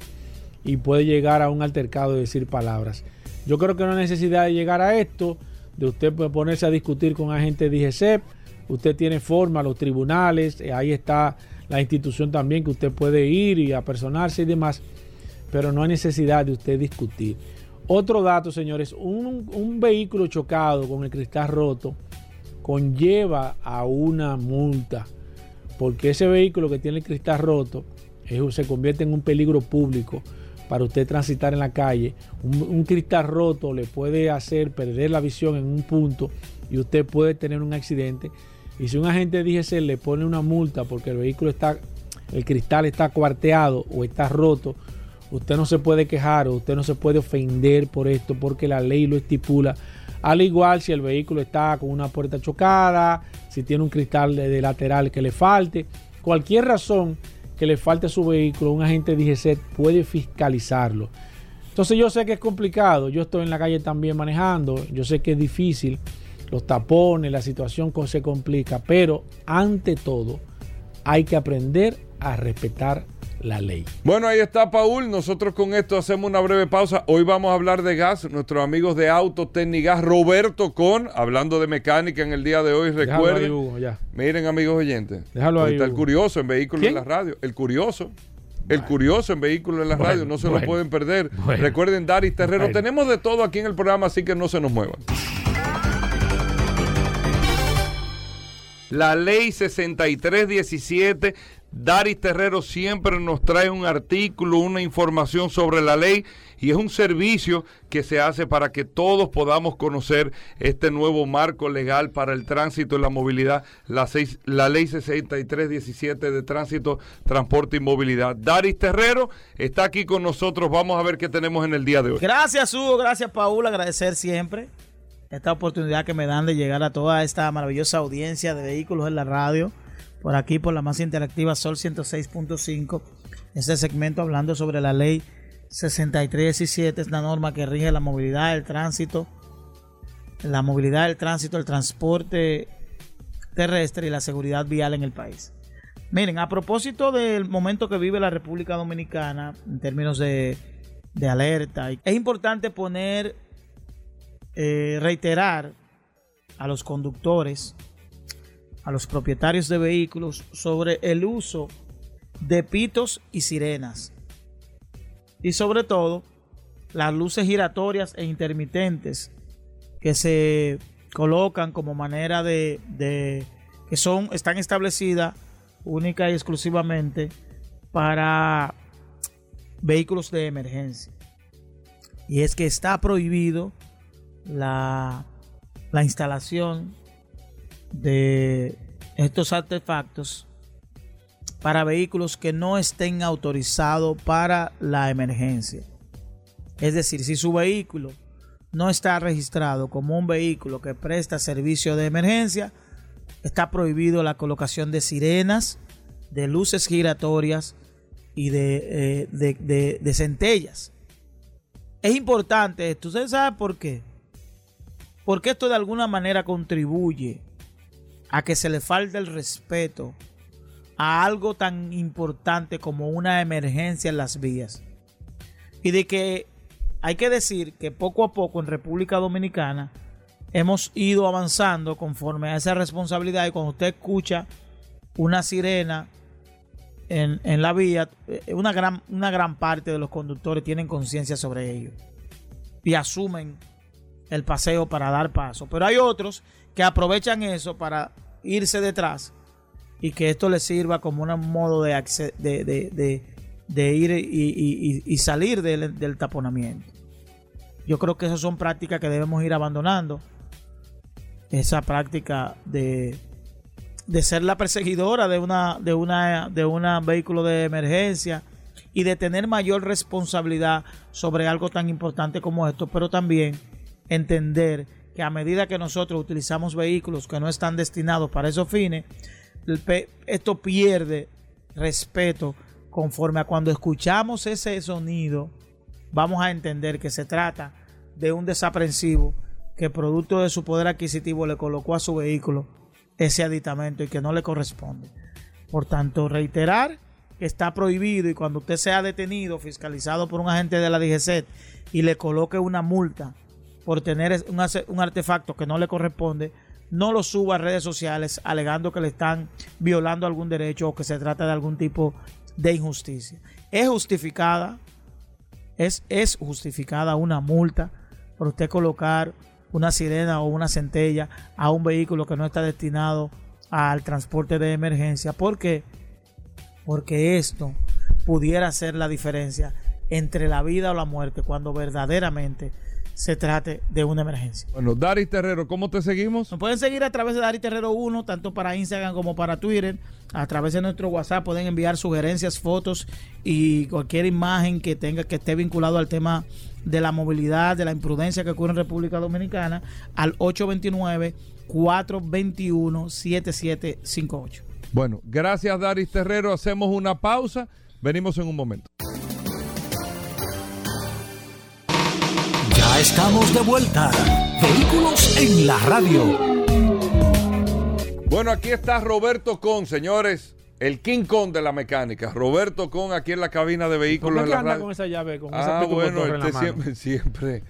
y puede llegar a un altercado de decir palabras. Yo creo que no hay necesidad de llegar a esto, de usted ponerse a discutir con agentes de IGCEP. Usted tiene forma, los tribunales, eh, ahí está la institución también que usted puede ir y apersonarse y demás, pero no hay necesidad de usted discutir. Otro dato, señores, un, vehículo chocado con el cristal roto conlleva a una multa, porque ese vehículo que tiene el cristal roto se convierte en un peligro público para usted transitar en la calle. Un, cristal roto le puede hacer perder la visión en un punto y usted puede tener un accidente. Y si un agente DGC le pone una multa porque el vehículo está, el cristal está cuarteado o está roto, usted no se puede quejar usted no se puede ofender por esto porque la ley lo estipula. Al igual si el vehículo está con una puerta chocada, si tiene un cristal de lateral que le falte, cualquier razón que le falte su vehículo, un agente DGC puede fiscalizarlo. Entonces yo sé que es complicado, yo estoy en la calle también manejando, yo sé que es difícil, los tapones, la situación se complica, pero ante todo hay que aprender a respetar la ley. Bueno, ahí está Paul. Nosotros con esto hacemos una breve pausa. Hoy vamos a hablar de gas. Nuestros amigos de Auto Gas, Roberto Con, hablando de mecánica en el día de hoy. Recuerden. Miren, amigos oyentes. Déjalo ahí. Está el curioso en vehículos en la radio. El curioso. El curioso en vehículos en la radio. No se lo pueden perder. Recuerden, Daris Terrero. Tenemos de todo aquí en el programa, así que no se nos muevan. La ley 6317 Daris Terrero siempre nos trae un artículo, una información sobre la ley y es un servicio que se hace para que todos podamos conocer este nuevo marco legal para el tránsito y la movilidad, la, ley 6317 de tránsito, transporte y movilidad. Daris Terrero está aquí con nosotros, vamos a ver qué tenemos en el día de hoy. Gracias Hugo, gracias Paul, agradecer siempre esta oportunidad que me dan de llegar a toda esta maravillosa audiencia de vehículos en la radio, por aquí por la más interactiva Sol 106.5, este segmento hablando sobre la ley 6317, es la norma que rige la movilidad, el tránsito, la movilidad, el tránsito, el transporte terrestre y la seguridad vial en el país. Miren, a propósito del momento que vive la República Dominicana en términos de, de alerta, es importante poner eh, reiterar a los conductores, a los propietarios de vehículos sobre el uso de pitos y sirenas. Y sobre todo, las luces giratorias e intermitentes que se colocan como manera de, que son están establecidas única y exclusivamente para vehículos de emergencia. Y es que está prohibido la, la instalación de estos artefactos para vehículos que no estén autorizados para la emergencia. Es decir, si su vehículo no está registrado como un vehículo que presta servicio de emergencia, está prohibido la colocación de sirenas, de luces giratorias y de, eh, de, de, centellas. Es importante esto. ¿Usted sabe por qué? Porque esto de alguna manera contribuye a que se le falte el respeto a algo tan importante como una emergencia en las vías. Y de que hay que decir que poco a poco en República Dominicana hemos ido avanzando conforme a esa responsabilidad y cuando usted escucha una sirena en, en la vía, eh, una gran, una gran parte de los conductores tienen conciencia sobre ello y asumen el paseo para dar paso. Pero hay otros que aprovechan eso para irse detrás y que esto les sirva como un modo de, de, de, ir y, salir del, del, taponamiento. Yo creo que esas son prácticas que debemos ir abandonando. Esa práctica de, de ser la perseguidora de una, de una, de un vehículo de emergencia y de tener mayor responsabilidad sobre algo tan importante como esto, pero también entender que a medida que nosotros utilizamos vehículos que no están destinados para esos fines, esto pierde respeto conforme a cuando escuchamos ese sonido, vamos a entender que se trata de un desaprensivo que producto de su poder adquisitivo le colocó a su vehículo ese aditamento y que no le corresponde. Por tanto, reiterar que está prohibido y cuando usted sea detenido, fiscalizado por un agente de la DGC y le coloque una multa por tener un, artefacto que no le corresponde, no lo suba a redes sociales alegando que le están violando algún derecho o que se trata de algún tipo de injusticia. Es justificada, es, es justificada una multa por usted colocar una sirena o una centella a un vehículo que no está destinado al transporte de emergencia. ¿Por qué? Porque esto pudiera ser la diferencia entre la vida o la muerte cuando verdaderamente se trate de una emergencia. Bueno, Dari Terrero, ¿cómo te seguimos? Nos pueden seguir a través de Dari Terrero 1, tanto para Instagram como para Twitter. A través de nuestro WhatsApp pueden enviar sugerencias, fotos y cualquier imagen que tenga que esté vinculado al tema de la movilidad, de la imprudencia que ocurre en República Dominicana al 829 421 7758. Bueno, gracias Daris Terrero. Hacemos una pausa. Venimos en un momento. Estamos de vuelta. Vehículos en la radio. Bueno, aquí está Roberto Con, señores. El King Kong de la mecánica. Roberto Con aquí en la cabina de vehículos en la radio. con esa llave? Con ah, bueno, este siempre, siempre.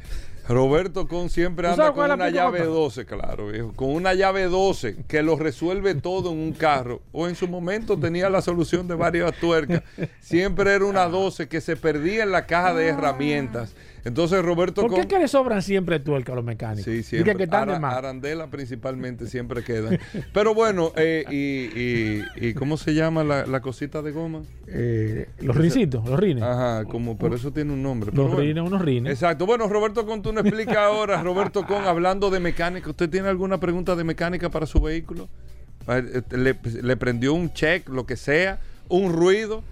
Roberto Con siempre anda con una llave 12, claro, viejo. Con una llave 12 que lo resuelve todo en un carro. O en su momento tenía la solución de varias tuercas. Siempre era una 12 que se perdía en la caja de herramientas Entonces, Roberto ¿Por qué Con- que le sobran siempre tuercas a los mecánicos? Sí, siempre. que Ara-. Arandela principalmente siempre quedan. Pero bueno, eh, y, y, y ¿cómo se llama la, la cosita de goma? Eh, los rincitos, los rines. Ajá, como, pero eso tiene un nombre. Los bueno. rines, unos rines. Exacto. Bueno, Roberto Con, tú nos explica ahora, Roberto Con, hablando de mecánica. ¿Usted tiene alguna pregunta de mecánica para su vehículo? Eh, Le, le prendió un check, lo que sea, un ruido.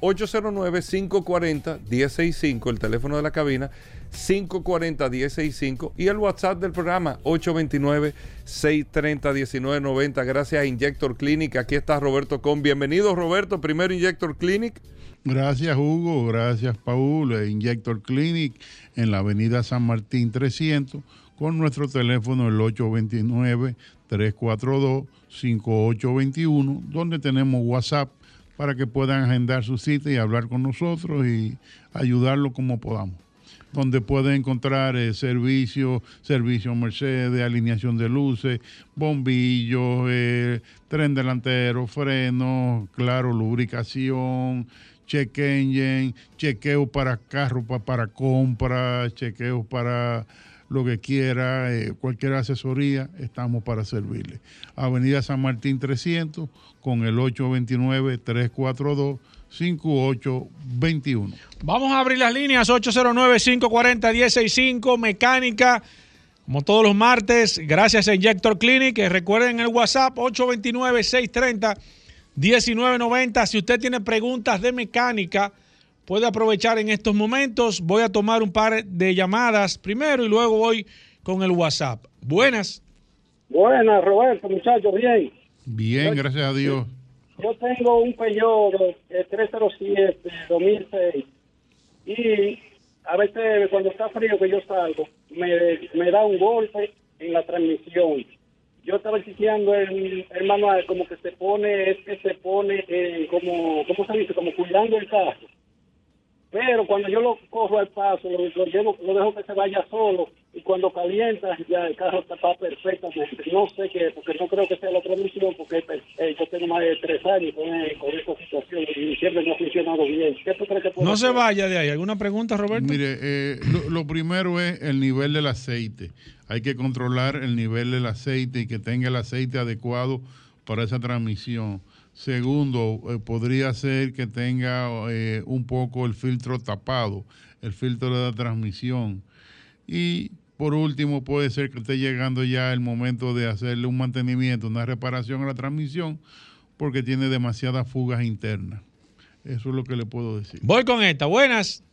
809-540-1065, el teléfono de la cabina, 540-1065 y el WhatsApp del programa, 829-630-1990. Gracias a Injector Clinic. Aquí está Roberto Con. Bienvenido, Roberto. Primero Injector Clinic. Gracias Hugo, gracias Paul, eh, Injector Clinic en la avenida San Martín 300 con nuestro teléfono el 829-342-5821 donde tenemos WhatsApp para que puedan agendar su cita y hablar con nosotros y ayudarlo como podamos. Donde pueden encontrar eh, servicios, servicio Mercedes, alineación de luces, bombillos, eh, tren delantero, frenos, claro, lubricación, check engine, chequeo para carro, pa- para compra, chequeo para lo que quiera, eh, cualquier asesoría, estamos para servirle. Avenida San Martín 300 con el 829-342-5821. Vamos a abrir las líneas 809-540-1065, mecánica, como todos los martes, gracias a Injector Clinic. que Recuerden el WhatsApp 829-630-1990. Si usted tiene preguntas de mecánica, puede aprovechar en estos momentos. Voy a tomar un par de llamadas primero y luego voy con el WhatsApp. Buenas. Buenas, Roberto, muchachos, bien. Bien, gracias a Dios. Yo tengo un Peugeot eh, 307 2006 y a veces cuando está frío que yo salgo me, me da un golpe en la transmisión. Yo estaba chequeando el, el manual como que se pone, es que se pone eh, como, ¿cómo se dice? Como cuidando el carro. Pero cuando yo lo cojo al paso, lo, lo llevo, lo dejo que se vaya solo y cuando calienta ya el carro está, está perfectamente. No sé qué, porque no creo que sea la transmisión, porque eh, yo tengo más de tres años con, eh, con esta situación y siempre no ha funcionado bien. ¿Qué tú crees que puedo No se vaya de ahí. ¿Alguna pregunta, Roberto? Mire, eh, lo, lo primero es el nivel del aceite. Hay que controlar el nivel del aceite y que tenga el aceite adecuado para esa transmisión. Segundo, eh, podría ser que tenga eh, un poco el filtro tapado, el filtro de la transmisión. Y por último, puede ser que esté llegando ya el momento de hacerle un mantenimiento, una reparación a la transmisión, porque tiene demasiadas fugas internas. Eso es lo que le puedo decir. Voy con esta. Buenas.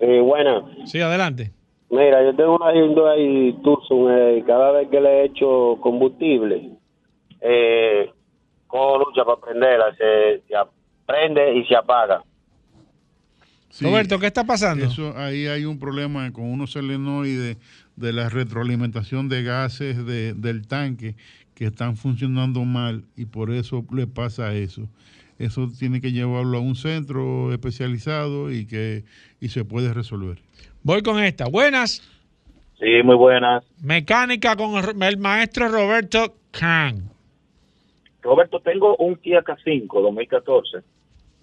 Sí, buena. Sí, adelante. Mira, yo tengo una Hyundai Tucson, eh, cada vez que le echo combustible, eh, lucha para prenderla, se, se prende y se apaga. Sí. Roberto, ¿qué está pasando? Eso, ahí hay un problema con unos solenoides de la retroalimentación de gases de- del tanque que están funcionando mal y por eso le pasa eso. Eso tiene que llevarlo a un centro especializado y que y se puede resolver. Voy con esta. Buenas. Sí, muy buenas. Mecánica con el el maestro Roberto Khan. Roberto, tengo un Kia K5 2014.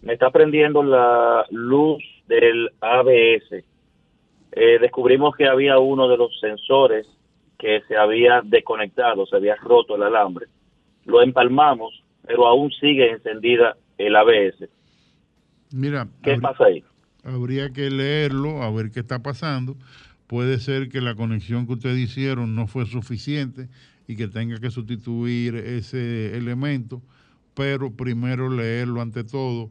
Me está prendiendo la luz del ABS. Eh, descubrimos que había uno de los sensores que se había desconectado, se había roto el alambre. Lo empalmamos, pero aún sigue encendida el ABS. Mira, ¿Qué pasa ahí? habría que leerlo a ver qué está pasando. Puede ser que la conexión que ustedes hicieron no fue suficiente y que tenga que sustituir ese elemento, pero primero leerlo ante todo,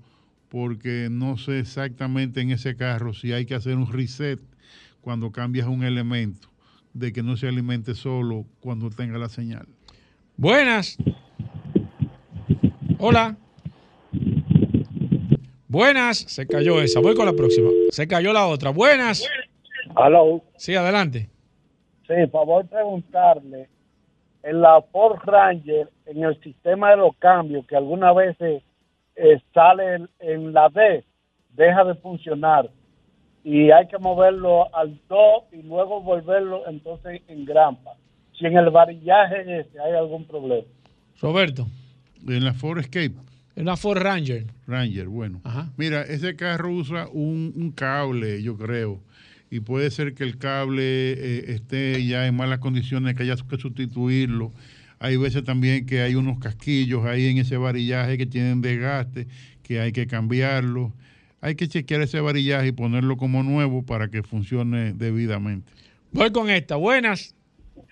porque no sé exactamente en ese carro si hay que hacer un reset cuando cambias un elemento, de que no se alimente solo cuando tenga la señal. Buenas. Hola. Buenas. Se cayó esa. Voy con la próxima. Se cayó la otra. Buenas. Aló. Sí, adelante. Sí, favor preguntarle, en la Ford Ranger, en el sistema de los cambios, que algunas veces eh, sale en, en la D, deja de funcionar y hay que moverlo al 2 y luego volverlo entonces en grampa. Si en el varillaje ese hay algún problema. Roberto. En la Ford Escape. En la Ford Ranger. Ranger, bueno. Mira, ese carro usa un, un cable, yo creo, y puede ser que el cable eh, esté ya en malas condiciones, que haya que sustituirlo. Hay veces también que hay unos casquillos ahí en ese varillaje que tienen desgaste, que hay que cambiarlo. Hay que chequear ese varillaje y ponerlo como nuevo para que funcione debidamente. Voy con esta. Buenas.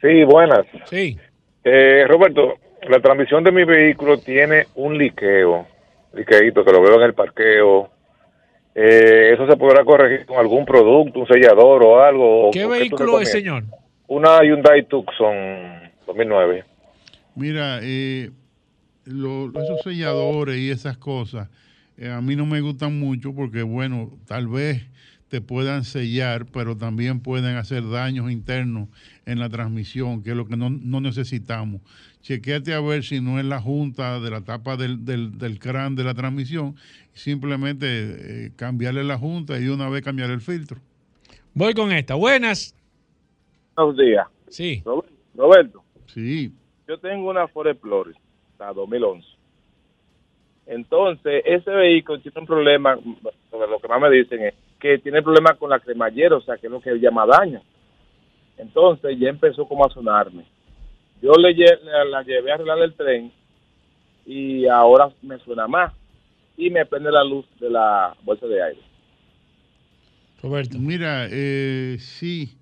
Sí, buenas. Sí. Eh, Roberto, la transmisión de mi vehículo tiene un liqueo, liqueito que lo veo en el parqueo. Eh, ¿Eso se podrá corregir con algún producto, un sellador o algo? ¿Qué ¿O tú vehículo es, señor? Una Hyundai Tucson 2009. Mira, eh, lo- esos selladores y esas cosas, eh, a mí no me gustan mucho porque, bueno, tal vez te puedan sellar, pero también pueden hacer daños internos en la transmisión, que es lo que no, no necesitamos. Chequéate a ver si no es la junta de la tapa del, del, del crán de la transmisión, simplemente eh, cambiarle la junta y una vez cambiar el filtro. Voy con esta. Buenas. Buenos días. Sí. Roberto. Sí. Yo tengo una Ford Explorer, la 2011. Entonces, ese vehículo tiene un problema, sobre lo que más me dicen es que tiene problemas con la cremallera, o sea, que es lo que llama daño. Entonces, ya empezó como a sonarme. Yo le lle- la, la llevé a arreglar el tren y ahora me suena más y me prende la luz de la bolsa de aire. Roberto. Mira, eh, sí,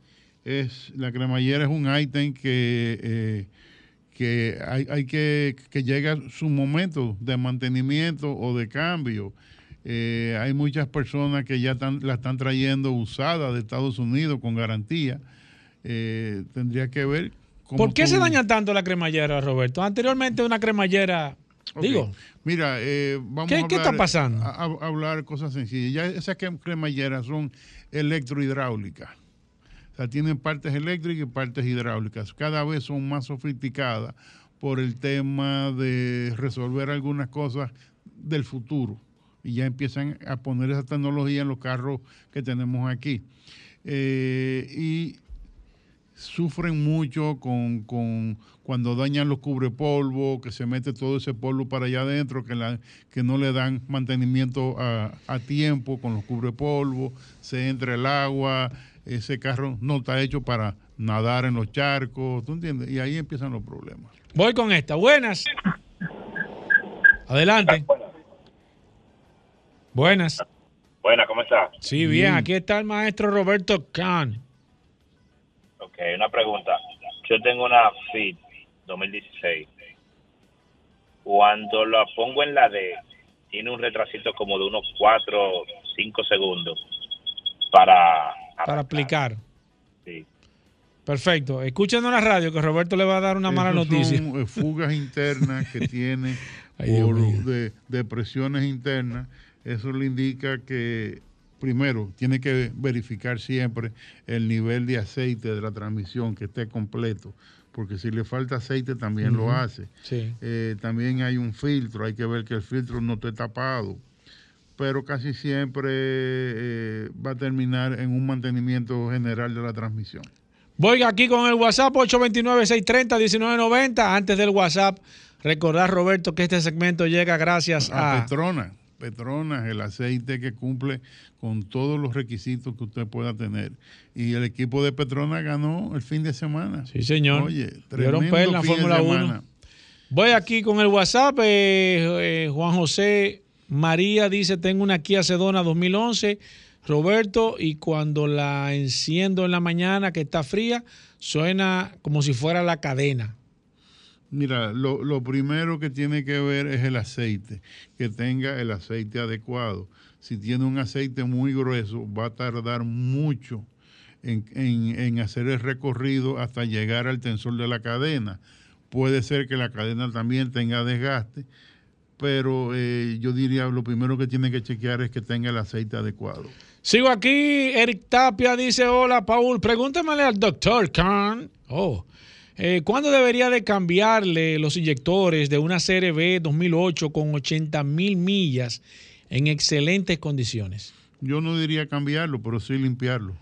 es, la cremallera es un ítem que, eh, que hay, hay que, que llega su momento de mantenimiento o de cambio. Eh, hay muchas personas que ya están, la están trayendo usada de Estados Unidos con garantía. Eh, tendría que ver cómo ¿Por qué tú- se daña tanto la cremallera, Roberto? Anteriormente una cremallera, digo, Mira, eh, vamos ¿Qué- a qué hablar, está pasando? A, a- hablar cosas sencillas. Ya esas cre- cremalleras son electrohidráulicas. O sea, tienen partes eléctricas y partes hidráulicas. Cada vez son más sofisticadas por el tema de resolver algunas cosas del futuro. Y ya empiezan a poner esa tecnología en los carros que tenemos aquí. Eh, y sufren mucho con, con cuando dañan los cubrepolvos, que se mete todo ese polvo para allá adentro, que, la, que no le dan mantenimiento a, a tiempo con los cubrepolvos, se entra el agua, ese carro no está hecho para nadar en los charcos, ¿tú entiendes? Y ahí empiezan los problemas. voy con esta. Buenas. Adelante. Buenas. Buena, ¿cómo está? Sí, bien. Aquí está el maestro Roberto Kahn. Ok, una pregunta. Yo tengo una Fit 2016. Cuando la pongo en la D, tiene un retrasito como de unos 4 5 segundos para... Para aplicar. Sí. Perfecto. Escúchenos en la radio que Roberto le va a dar una mala noticia. Son eh, fugas internas que tiene Ay, por de, de presiones internas. Eso le indica que, primero, tiene que verificar siempre el nivel de aceite de la transmisión, que esté completo, porque si le falta aceite también lo hace. Sí. Eh, también hay un filtro, hay que ver que el filtro no esté tapado, pero casi siempre eh, va a terminar en un mantenimiento general de la transmisión. Voy aquí con el WhatsApp 829-630-1990. Antes del WhatsApp, recordar, Roberto, que este segmento llega gracias a a... Petronas. Petronas, el aceite que cumple con todos los requisitos que usted pueda tener. Y el equipo de Petronas ganó el fin de semana. Sí, señor. Oye, tremendo en la fin de Fórmula 1. semana. Voy aquí con el WhatsApp. eh, eh, Juan José María dice, tengo una Kia Sedona 2011. Roberto, y cuando la enciendo en la mañana que está fría, suena como si fuera la cadena. Mira, lo, primero que tiene que ver es el aceite, que tenga el aceite adecuado. Si tiene un aceite muy grueso, va a tardar mucho en hacer el recorrido hasta llegar al tensor de la cadena. Puede ser que la cadena también tenga desgaste, pero eh, yo diría lo primero que tiene que chequear es que tenga el aceite adecuado. Sigo aquí. Eric Tapia dice: Hola, Paul. Pregúntamele al doctor Khan. Oh. Eh, ¿Cuándo debería de cambiarle los inyectores de una CRB 2008 con 80 mil millas en excelentes condiciones? Yo no diría cambiarlo, pero sí limpiarlo.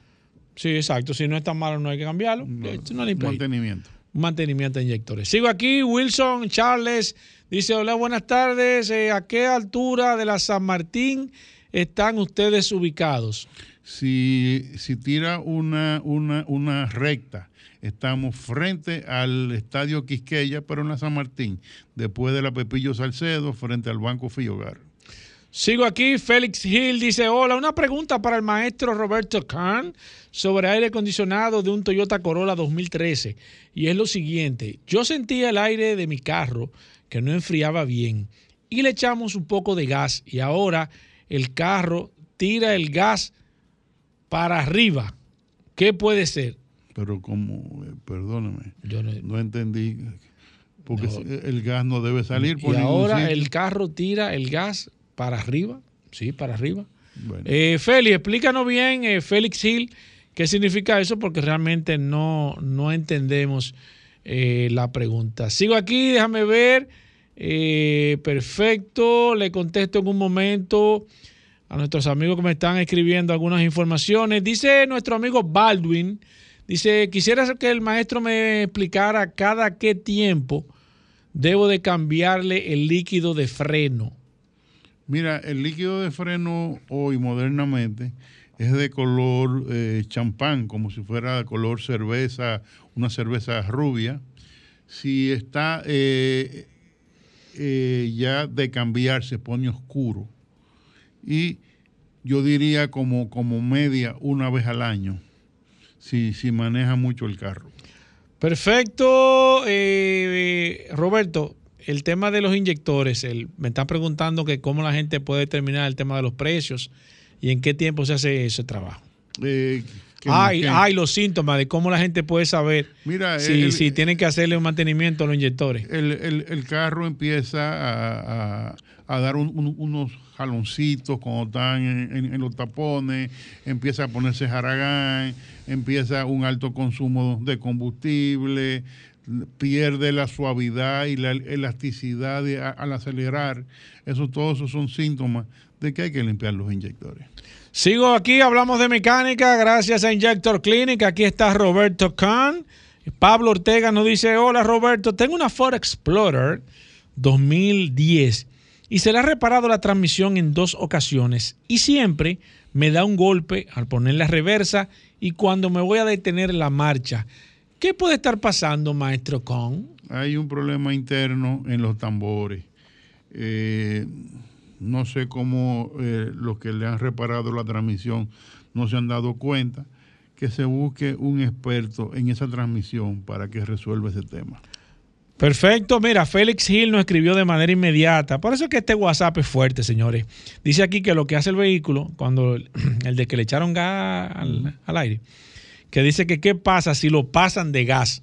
Sí, exacto. Si no está malo, no hay que cambiarlo. No ahí. Mantenimiento. Mantenimiento de inyectores. Sigo aquí. Wilson Charles dice: Hola, buenas tardes. Eh, ¿A qué altura de la San Martín están ustedes ubicados? Si, si tira una, una, una recta, estamos frente al Estadio Quisqueya, pero en la San Martín, después de la Pepillo Salcedo, frente al Banco Fillogar. Sigo aquí, Félix Hill dice, hola, una pregunta para el maestro Roberto Kahn sobre aire acondicionado de un Toyota Corolla 2013. Y es lo siguiente, yo sentía el aire de mi carro que no enfriaba bien y le echamos un poco de gas y ahora el carro tira el gas para arriba. ¿Qué puede ser? Pero como, eh, perdóname, Yo no, no entendí, porque No. el gas no debe salir por y ahora sitio. el carro tira el gas para arriba. Sí, para arriba. Bueno. Eh, Félix, explícanos bien, eh, Félix Hill, qué significa eso, porque realmente no, no entendemos eh, la pregunta. Sigo aquí, déjame ver. Eh, perfecto, le contesto en un momento a nuestros amigos que me están escribiendo algunas informaciones. Dice nuestro amigo Baldwin, dice, quisiera que el maestro me explicara cada qué tiempo debo de cambiarle el líquido de freno. Mira, el líquido de freno hoy modernamente es de color eh, champán, como si fuera de color cerveza, una cerveza rubia. Si está eh, eh, ya de cambiar, se pone oscuro. Y yo diría como, como media una vez al año, si, si maneja mucho el carro. Perfecto, eh, Roberto. El tema de los inyectores, el- me están preguntando que cómo la gente puede determinar el tema de los precios y en qué tiempo se hace ese trabajo. Eh, que- Ay, que- ay, los síntomas de cómo la gente puede saber Mira, si, el- si tienen que hacerle un mantenimiento a los inyectores. el, el- el carro empieza a, a- a dar un- un- unos jaloncitos cuando están en, los tapones, empieza a ponerse jaragán, empieza un alto consumo de combustible, pierde la suavidad y la elasticidad al acelerar. Eso, todos esos son síntomas de que hay que limpiar los inyectores. Sigo aquí, hablamos de mecánica, gracias a Injector Clinic. Aquí está Roberto Kahn. Pablo Ortega nos dice, hola Roberto, tengo una Ford Explorer 2010 y se le ha reparado la transmisión en dos ocasiones y siempre me da un golpe al poner la reversa y cuando me voy a detener la marcha. ¿Qué puede estar pasando, maestro Kahn? hay un problema interno en los tambores. Eh, no sé cómo eh, los que le han reparado la transmisión no se han dado cuenta que se busque un experto en esa transmisión para que resuelva ese tema. Perfecto, mira, Félix Gil nos escribió de manera inmediata. Por eso es que este WhatsApp es fuerte, señores. Dice aquí que lo que hace el vehículo, cuando el, de que le echaron gas al, al aire, que dice que qué pasa si lo pasan de gas.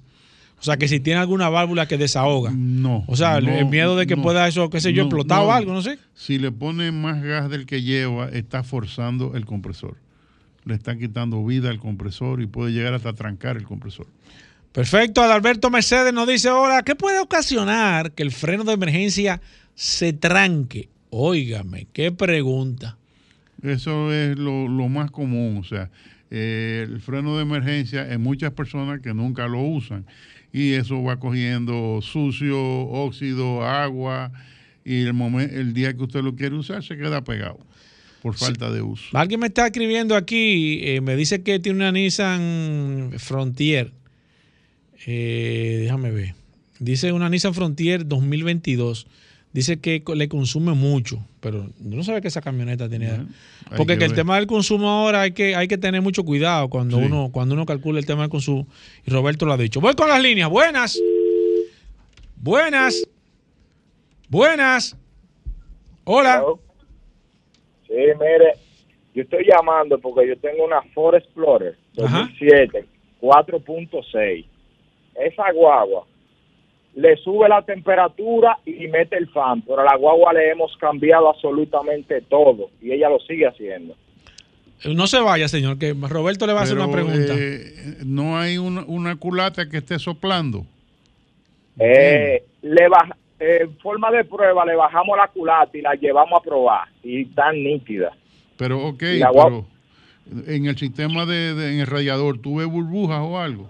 O sea, que si tiene alguna válvula que desahoga. No. O sea, el- miedo de que no, pueda eso, qué sé yo, no, explotar o algo, no sé. Si le pone más gas del que lleva, está forzando el compresor. Le está quitando vida al compresor y puede llegar hasta trancar el compresor. Perfecto, Adalberto Mercedes nos dice ahora, ¿qué puede ocasionar que el freno de emergencia se tranque? Óigame, qué pregunta. Eso es lo, lo más común, o sea, eh, el freno de emergencia en muchas personas que nunca lo usan y eso va cogiendo sucio, óxido, agua y el día que usted lo quiere usar se queda pegado por falta de uso. Alguien me está escribiendo aquí, eh, me dice que tiene una Nissan Frontier. Eh, déjame ver. Dice una Nissan Frontier 2022. Dice que le consume mucho, pero yo no sabía que esa camioneta tenía. Bueno, porque que que el tema del consumo ahora hay que, hay que tener mucho cuidado cuando Sí. uno cuando uno calcula el tema del consumo. Y Roberto lo ha dicho. Voy con las líneas. Buenas. Buenas. Buenas. Hola. Sí, mire, yo estoy llamando porque yo tengo una Ford Explorer Ajá. 2007 4.6. Esa guagua le sube la temperatura y mete el fan, pero a la guagua le hemos cambiado absolutamente todo y ella lo sigue haciendo. No se vaya, señor, que Roberto le va a hacer una pregunta. eh, no hay una, una culata que esté soplando. Eh, le baja, eh, en forma de prueba le bajamos la culata y la llevamos a probar y tan nítida. Pero ok, pero en el sistema de, de- en el radiador, ¿tú ves burbujas o algo?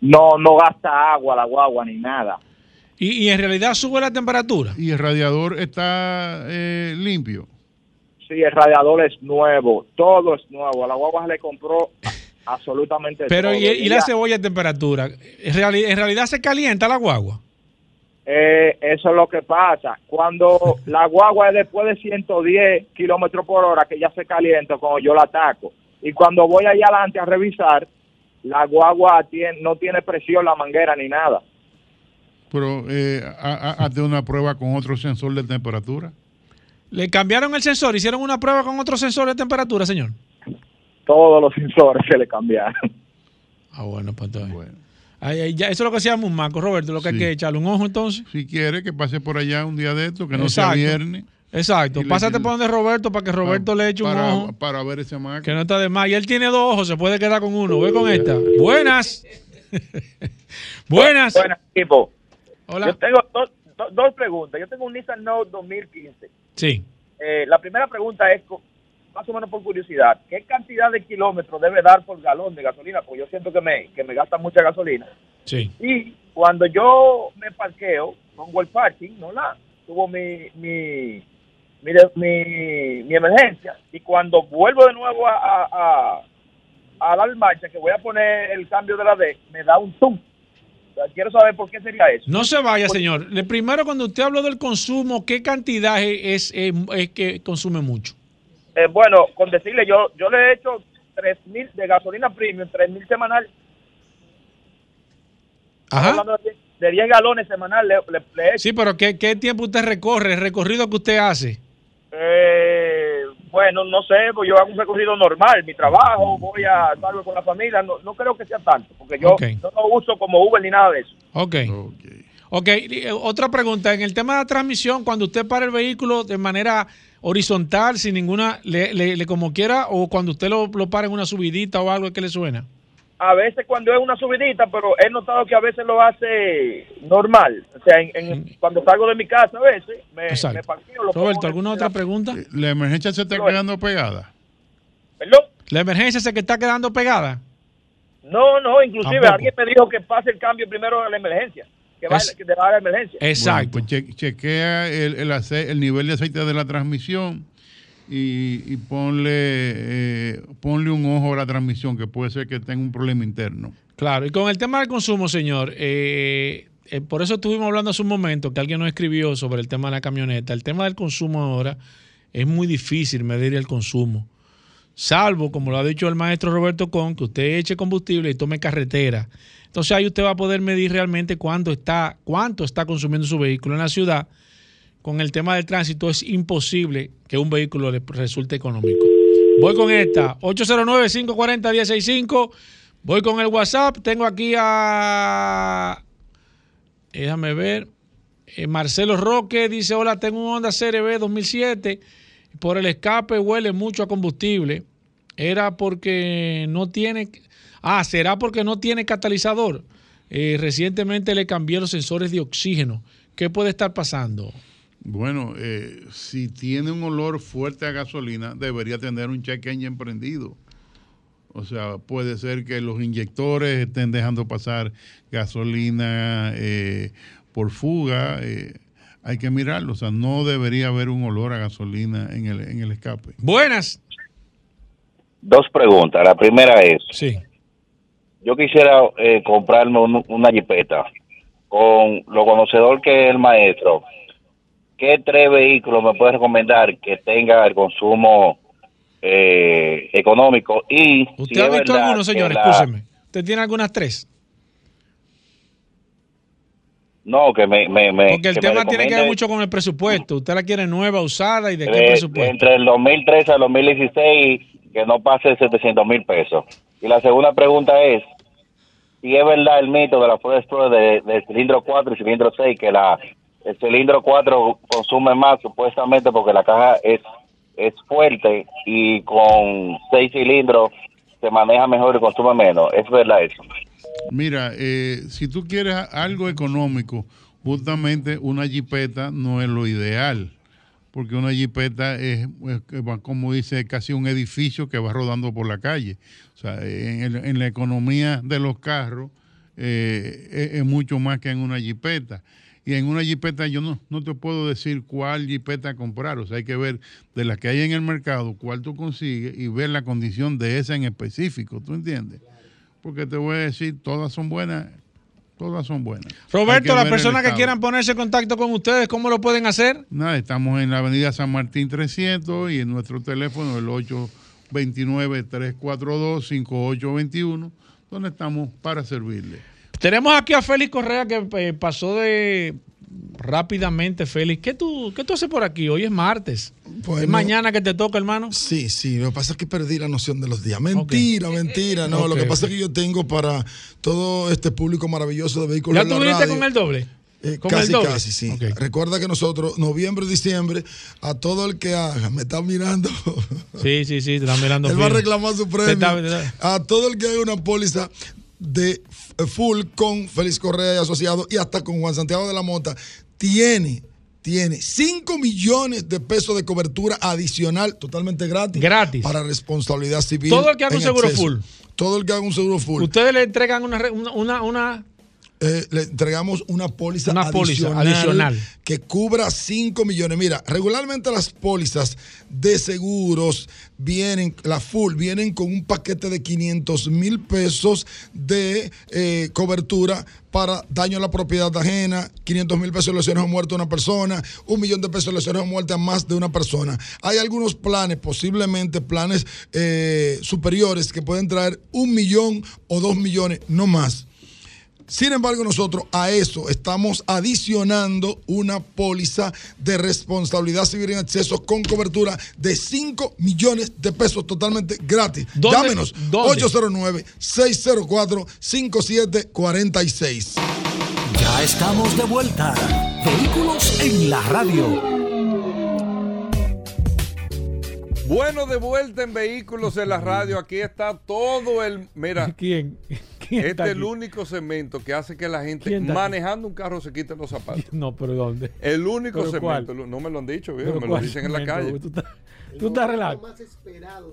No, no gasta agua la guagua ni nada. Y, y en realidad sube la temperatura. Y el radiador está eh, limpio. Sí, el radiador es nuevo, todo es nuevo. A la guagua se le compró absolutamente Pero todo. ¿y, y la cebolla a temperatura? ¿En, reali- en realidad se calienta la guagua? Eh, eso es lo que pasa. Cuando la guagua es después de 110 kilómetros por hora, que ya se calienta cuando yo la ataco. Y cuando voy allá adelante a revisar, la guagua tiene, no tiene presión la manguera ni nada. Pero eh, hazte una prueba con otro sensor de temperatura. ¿Le cambiaron el sensor? ¿Hicieron una prueba con otro sensor de temperatura, señor? Todos los sensores se le cambiaron. Ah, bueno, pues entonces. Ay, ay, ya, eso es lo que se llama un maco, Roberto, lo que hay Sí. que echarle un ojo entonces. Si quiere que pase por allá un día de esto, que no Exacto. sea viernes. Exacto. Le- Pásate por donde Roberto para que Roberto le eche un para, ojo. para ver ese maco. Que no está de más. Y él tiene dos ojos, se puede quedar con uno. Voy con esta. Buenas. Buenas. Buenas, equipo. Hola. Yo tengo dos, dos- dos preguntas. Yo tengo un Nissan Note 2015. Sí. Eh, la primera pregunta es, más o menos por curiosidad, ¿qué cantidad de kilómetros debe dar por galón de gasolina? Porque yo siento que me, que me gasta mucha gasolina. Sí. Y cuando yo me parqueo, pongo el parking, no la, tuvo mi, mi, mi, mi, mi emergencia. Y cuando vuelvo de nuevo a, a, a, a dar marcha, que voy a poner el cambio de la D, me da un zoom. O sea, quiero saber por qué sería eso. No se vaya, señor. Le primero, cuando usted habló del consumo, ¿qué cantidad es, es, es que consume mucho? Eh, bueno, con decirle, yo yo le he hecho 3.000 de gasolina premium, 3.000 semanal. Ajá. De 10 de 10 galones semanal, le, le- le. Sí, pero ¿qué, qué tiempo usted recorre? El recorrido que usted hace. Eh, bueno, no sé, pues yo hago un recorrido normal, mi trabajo, voy a salgo con la familia, no, no creo que sea tanto, porque yo no lo uso como Uber ni nada de eso. Ok. Ok, y, eh, otra pregunta. En el tema de la transmisión, cuando usted para el vehículo de manera horizontal, sin ninguna, le, le- le como quiera, o cuando usted lo, lo para en una subidita o algo que le suena. A veces cuando es una subidita, pero he notado que a veces lo hace normal. O sea, en, en- cuando salgo de mi casa a veces, me, Exacto. me parqueo, lo Roberto, ¿alguna otra pregunta? La emergencia se está quedando pegada. ¿Perdón? ¿La emergencia se que está quedando pegada? No, no, inclusive Tampoco. alguien me dijo que pase el cambio primero a la emergencia, que va Es- que te va a la emergencia. Bueno, pues che- chequea el, el, ace- el nivel de aceite de la transmisión y, y ponle, eh, ponle un ojo a la transmisión, que puede ser que tenga un problema interno. Claro, y con el tema del consumo, señor, eh, eh, por eso estuvimos hablando hace un momento que alguien nos escribió sobre el tema de la camioneta. El tema del consumo ahora es muy difícil medir el consumo. Salvo, como lo ha dicho el maestro Roberto Con, que usted eche combustible y tome carretera. Entonces ahí usted va a poder medir realmente cuánto está, cuánto está consumiendo su vehículo en la ciudad. Con el tema del tránsito es imposible que un vehículo le resulte económico. Voy con esta, 809-540-165. Voy con el WhatsApp. Tengo aquí a. Déjame ver. Eh, Marcelo Roque dice: Hola, tengo un Honda CRB 2007. Por el escape huele mucho a combustible. Era porque no tiene. Ah, será porque no tiene catalizador. Eh, recientemente le cambié los sensores de oxígeno. ¿Qué puede estar pasando? Bueno, eh, si tiene un olor fuerte a gasolina, debería tener un check engine prendido. O sea, puede ser que los inyectores estén dejando pasar gasolina eh, por fuga. eh, hay que mirarlo. O sea, no debería haber un olor a gasolina en el, en el escape. Buenas. Dos preguntas. La primera es, Sí. yo quisiera eh, comprarme un- una jipeta con lo conocedor que es el maestro. ¿Qué tres vehículos me puede recomendar que tenga el consumo eh, económico? Y ¿Usted si ha visto alguno, señor? la- Escúcheme. ¿Usted tiene algunas tres? No, que me... me, me- Porque el que tema tiene que ver mucho con el presupuesto. ¿Usted la quiere nueva, usada y de qué eh, presupuesto? Entre el 2013 al 2016, que no pase 700 mil pesos. Y la segunda pregunta es, si es verdad el mito de la Ford Explorer de, de cilindro 4 y cilindro 6, que la el cilindro 4 consume más supuestamente porque la caja es, es fuerte y con 6 cilindros se maneja mejor y consume menos. ¿Es verdad eso? Mira, eh, si tú quieres algo económico, justamente una jipeta no es lo ideal, porque una jipeta es, como dice, casi un edificio que va rodando por la calle. O sea, en, el- en la economía de los carros, eh, es, es mucho más que en una jipeta. Y en una jipeta yo no, no te puedo decir cuál jipeta comprar. O sea, hay que ver de las que hay en el mercado cuál tú consigues y ver la condición de esa en específico. ¿Tú entiendes? Porque te voy a decir, todas son buenas. Todas son buenas. Roberto, las personas que quieran ponerse en contacto con ustedes, ¿cómo lo pueden hacer? Nada, estamos en la avenida San Martín 300 y en nuestro teléfono el 829-342-5821, donde estamos para servirle. Tenemos aquí a Félix Correa que eh, pasó de rápidamente, Félix. ¿Qué tú, ¿Qué tú haces por aquí? Hoy es martes. Bueno. ¿Es mañana que te toca, hermano? Sí, sí, lo que pasa es que perdí la noción de los días. Mentira, mentira, no. Lo que pasa es que yo tengo para todo este público maravilloso de vehículos ¿Ya tú radio, con el doble? eh, ¿Con casi, el doble? casi, sí. Recuerda que nosotros, noviembre diciembre, a todo el que haga, me está mirando, Sí, sí, sí, te están mirando. él va a reclamar su premio. está- te está- A todo el que haga una póliza de full con Félix Correa y asociado y hasta con Juan Santiago de la Mota, tiene, tiene 5 millones de pesos de cobertura adicional, totalmente gratis. Gratis. Para responsabilidad civil. Todo el que haga un seguro exceso. full. Todo el que haga un seguro full. Ustedes le entregan una, re- una, una, una- Eh, le entregamos una póliza, Una póliza adicional, adicional. que cubra 5 millones. Mira, regularmente las pólizas de seguros vienen, la full, vienen con un paquete de 500 mil pesos de eh, cobertura para daño a la propiedad ajena, 500 mil pesos de lesiones o muerte a una persona, un millón de pesos de lesiones o muerte a más de una persona. Hay algunos planes, posiblemente planes eh, superiores, que pueden traer un millón o dos millones, no más. Sin embargo, nosotros a eso estamos adicionando una póliza de responsabilidad civil en exceso con cobertura de 5 millones de pesos totalmente gratis. ¿Dónde? Llámenos ¿Dónde? 809-604-5746. Ya estamos de vuelta. Vehículos en la radio. Bueno, de vuelta en Vehículos en la Radio. Aquí está todo el. Mira. ¿Quién? ¿Quién este es el único segmento que hace que la gente manejando un carro se quite los zapatos. No, pero ¿dónde? El único ¿Pero cuál? segmento. No me lo han dicho, viejo, ¿Pero me lo dicen en la segmento, calle. Tú estás, relajando.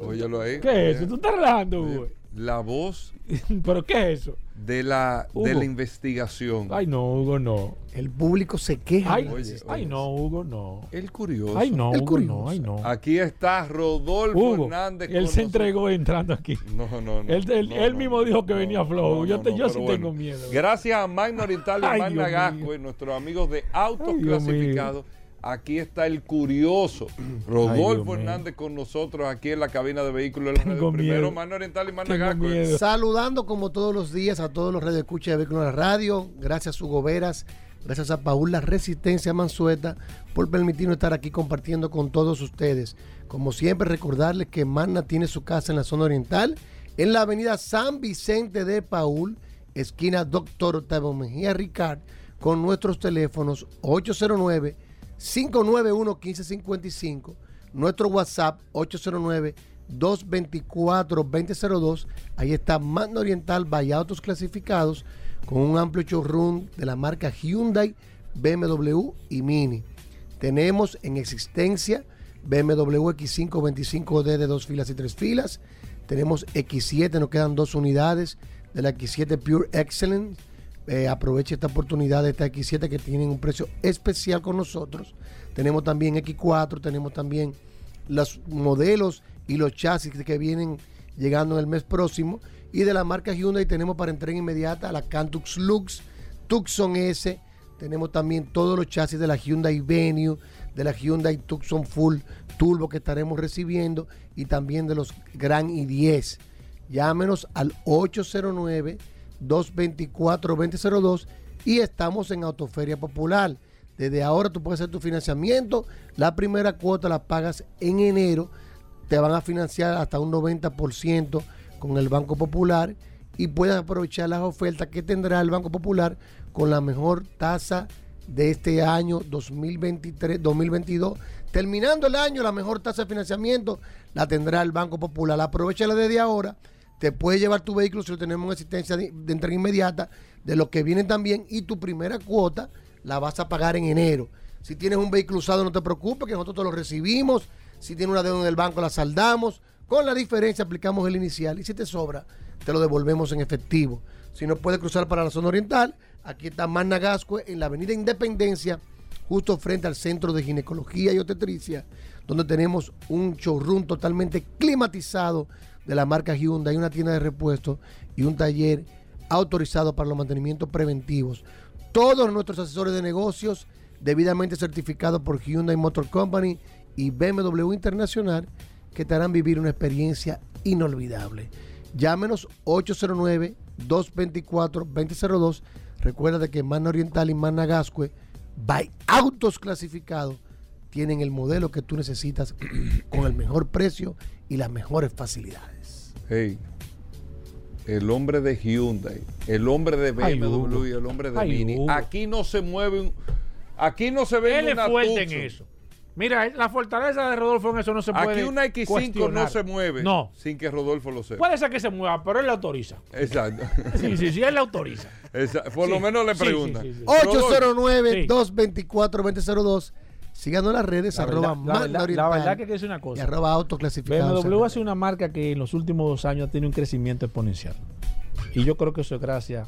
Óyelo ahí. ¿Qué es eso? ¿Tú estás relajando, Hugo? La voz ¿Pero qué es eso? de la, de la investigación. Ay, no, Hugo, no. El público se queja. Ay, Oye, ay no, Hugo, no. El curioso. Ay, no, El Hugo, curioso. no, ay, no. Aquí está Rodolfo Hugo, Hernández. él se nosotros. entregó entrando aquí. No, no, no. Él, él- no, él no, mismo dijo que venía flojo. yo te, yo sí bueno. tengo miedo. Gracias a Magna Oriental y Magna Gasco y nuestros amigos de Autos Ay, Dios Clasificados. Aquí está el curioso Rodolfo. Hernández con nosotros aquí en la cabina de vehículos. de la radio. Primero. Magna Oriental y miedo. Saludando como todos los días a todos los radioescuchas de Vehículos en la Radio. Gracias a Hugo Veras. Gracias a Paula Resistencia Mansueta por permitirnos estar aquí compartiendo con todos ustedes. Como siempre, recordarles que Magna tiene su casa en la zona oriental, en la avenida San Vicente de Paul, esquina Doctor Octavio Mejía Ricard, con nuestros teléfonos 809 591 1555 nuestro WhatsApp 809-224-2002. Ahí está Magna Oriental by Autos Clasificados con un amplio showroom de la marca Hyundai, BMW y Mini. Tenemos en existencia BMW X5 25D de dos filas y tres filas. Tenemos X7, nos quedan dos unidades de la X7 Pure Excellence. Eh, aproveche esta oportunidad de esta X7 que tienen un precio especial con nosotros. Tenemos también X4, tenemos también los modelos y los chasis que vienen llegando en el mes próximo. Y de la marca Hyundai tenemos para entrega inmediata la Cantux Lux, Tucson S. Tenemos también todos los chasis de la Hyundai Venue, de la Hyundai Tucson Full Turbo que estaremos recibiendo y también de los Gran i10. Llámenos al 809-224-2002 y estamos en Autoferia Popular. Desde ahora tú puedes hacer tu financiamiento. La primera cuota la pagas en enero. Te van a financiar hasta un 90% con el Banco Popular y puedes aprovechar las ofertas que tendrá el Banco Popular con la mejor tasa de este año 2023, 2022. Terminando el año, la mejor tasa de financiamiento la tendrá el Banco Popular. Aprovechala desde ahora. Te puedes llevar tu vehículo si lo tenemos en asistencia de, de entrega inmediata de los que vienen también y tu primera cuota la vas a pagar en enero. Si tienes un vehículo usado, no te preocupes, que nosotros te lo recibimos. Si tienes una deuda en el banco, la saldamos. Con la diferencia aplicamos el inicial y si te sobra, te lo devolvemos en efectivo. Si no puede cruzar para la zona oriental, aquí está Magna Gascue en la avenida Independencia, justo frente al Centro de Ginecología y Obstetricia, donde tenemos un showroom totalmente climatizado de la marca Hyundai, una tienda de repuestos y un taller autorizado para los mantenimientos preventivos. Todos nuestros asesores de negocios debidamente certificados por Hyundai Motor Company y BMW Internacional que te harán vivir una experiencia inolvidable. Llámenos 809-224-2002. Recuerda que Mana Oriental y Mana Gascue, by autos clasificados, tienen el modelo que tú necesitas con el mejor precio y las mejores facilidades. Hey, el hombre de Hyundai, el hombre de BMW y el hombre de Ay, Mini. Hugo. Aquí no se mueve un. Aquí no se ve Él es fuerte en eso. Mira, la fortaleza de Rodolfo en eso no se puede Aquí una X5 no se mueve No. sin que Rodolfo lo sepa. Puede ser que se mueva, pero él la autoriza. Exacto. Sí, sí, sí, él la autoriza. Esa- por lo menos le sí, sí, sí. 809-224-2002. Síganos en las redes, La arroba verdad, Magna verdad- la Oriental verdad que decir una cosa. Y arroba autoclasificados. BMW hace una marca que en los últimos dos años ha tenido un crecimiento exponencial. Y yo creo que eso es gracias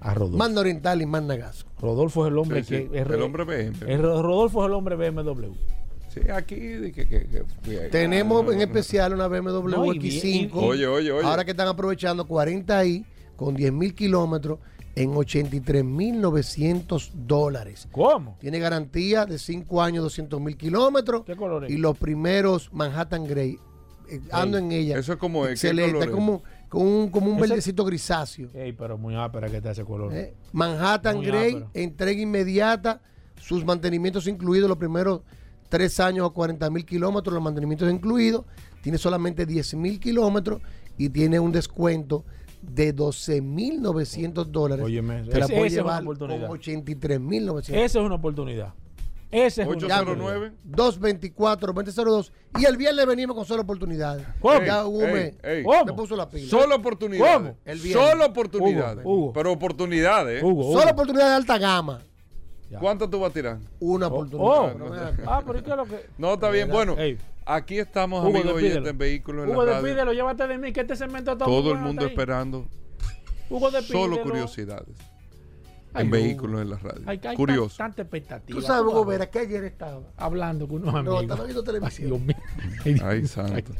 a Rodolfo. Magna Oriental y Magna Gasco. Rodolfo es el hombre Sí, sí, que. es- el hombre BMW. es- Rodolfo es el hombre BMW. Sí, aquí. de que- que- que- que- Tenemos ah, en especial una BMW No, y X5. bien, y- Oye, oye, oye. Ahora que están aprovechando 40i con 10 mil kilómetros en 83 mil 900 dólares. ¿Cómo? Tiene garantía de 5 años, 200 mil kilómetros. ¿Qué color es? Y los primeros Manhattan Grey. eh, ando en ella. Eso es como. ¿qué Excelente. Es como, como un, como un verdecito grisáceo. Ey, pero muy ápera que está ese color. Eh, Manhattan Muy Grey, ápero. entrega inmediata, sus mantenimientos incluidos los primeros tres años a 40 mil kilómetros, los mantenimientos incluidos, tiene solamente 10 mil kilómetros y tiene un descuento de 12 mil 900 dólares. Óyeme, Te la ese- puedes esa es una llevar con oportunidad. 83 mil 900. Esa es una oportunidad. Esa es una 809. 224 2002 y el viernes venimos con solo oportunidades. ¿Cómo? Ya Hugo me, Ey, ey. me puso la pila. Solo oportunidades. ¿Cómo? El viernes. Solo oportunidades. Hugo, Hugo. Pero oportunidades. ¿eh? Solo oportunidades de alta gama. ¿Cuánto tú vas a tirar? Una oportunidad. Oh. No Ah, pero ¿y qué es lo que.? No, está bien. Bueno, Ey. Aquí estamos, Hugo, amigos despídelo. oyentes en vehículos en Hugo, la radio. despídelo, llévate de mí, que este segmento está Todo el mundo esperando Hugo, despídelo. solo curiosidades Ay, en Hugo. vehículos en la radio. Hay, hay Curioso. tanta expectativa. Tú sabes, Hugo Vera, que ayer estaba. Hablando con unos No, amigos. estaba viendo televisión. Ay, Dios mío. Ay, santo.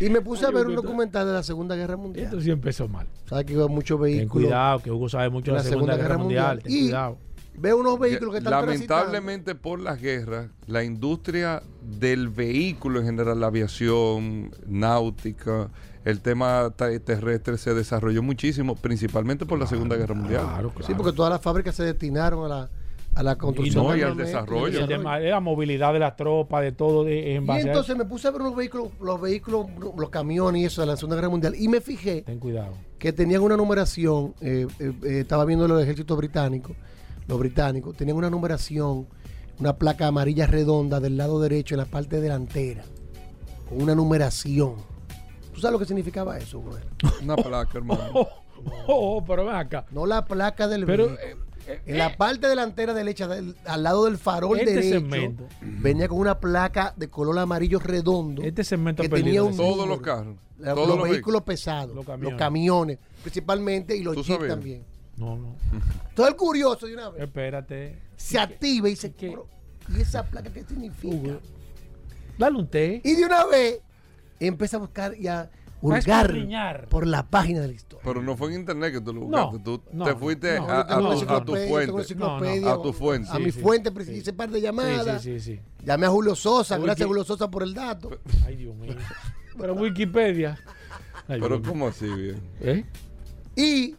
Y me puse Ay, a ver un documental de la Segunda Guerra Mundial. Esto sí empezó mal. Sabes que veo muchos Ten vehículos. cuidado, que Hugo sabe mucho de la Segunda, Guerra, Mundial. Ten Y cuidado. Veo unos vehículos que están Lamentablemente por las guerras, la industria del vehículo en general, la aviación, náutica, el tema terrestre se desarrolló muchísimo, principalmente por la Segunda Guerra Mundial. transitando. Sí, porque todas las fábricas se destinaron a la, a la construcción. no, de y al desarrollo. Y el tema de la movilidad de las tropas, de todo, de, en Y base a entonces me puse a ver unos vehículos, los vehículos, los camiones y eso de la Segunda Guerra Mundial. Y me fijé Ten cuidado. que tenían una numeración, eh, eh, eh, estaba viendo los ejércitos británicos, los británicos, tenían una numeración, una placa amarilla redonda del lado derecho en la parte delantera, con una numeración. ¿Tú sabes lo que significaba eso, güey? Una placa, hermano. Oh, oh, pero ven acá. No la placa del Pero, vehículo. en la parte delantera derecha, del- al lado del farol Este derecho, segmento. venía con una placa de color amarillo redondo. Este segmento que tenía un Todos número. los carros. La- todos los, los vehículos pesados, Los los camiones. principalmente, y los ¿Tú jeeps también. No, no. Todo el curioso de una vez Espérate. se activa y dice, ¿Qué? "Pero, ¿y esa placa qué significa? Hugo, Dale un té. Y de una vez empieza a buscar y a hurgar por la página de la historia. Pero no fue en internet que tú lo No, buscaste. tú no, te no, fuiste no. a, a tu, a tu fuente. A tu fuente. A mi sí. fuente, pues, hice par de llamadas. Sí, sí, sí, sí. Llamé a Julio Sosa, gracias Julio Sosa por el dato. Ay, Dios mío. Pero Wikipedia. Ay, Pero Dios mío. ¿cómo así, bien? ¿Eh? Y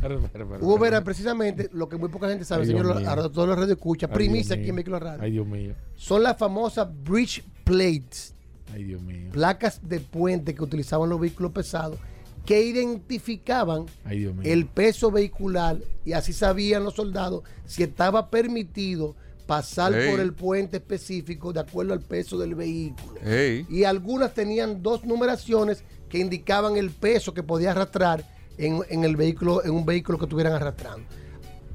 Pero- Vera, precisamente, lo que muy poca gente sabe, Ay, señor, Dios mío. a todos los radio escucha, primicia aquí en. Vehículos Radio, Ay, Dios mío. son las famosas bridge plates, Ay, Dios mío. placas de puente que utilizaban los vehículos pesados, que identificaban Ay, Dios mío. el peso vehicular y así sabían los soldados si estaba permitido pasar Ey. por el puente específico de acuerdo al peso del vehículo. Ey. Y algunas tenían dos numeraciones que indicaban el peso que podía arrastrar en, en el vehículo, en un vehículo que estuvieran arrastrando.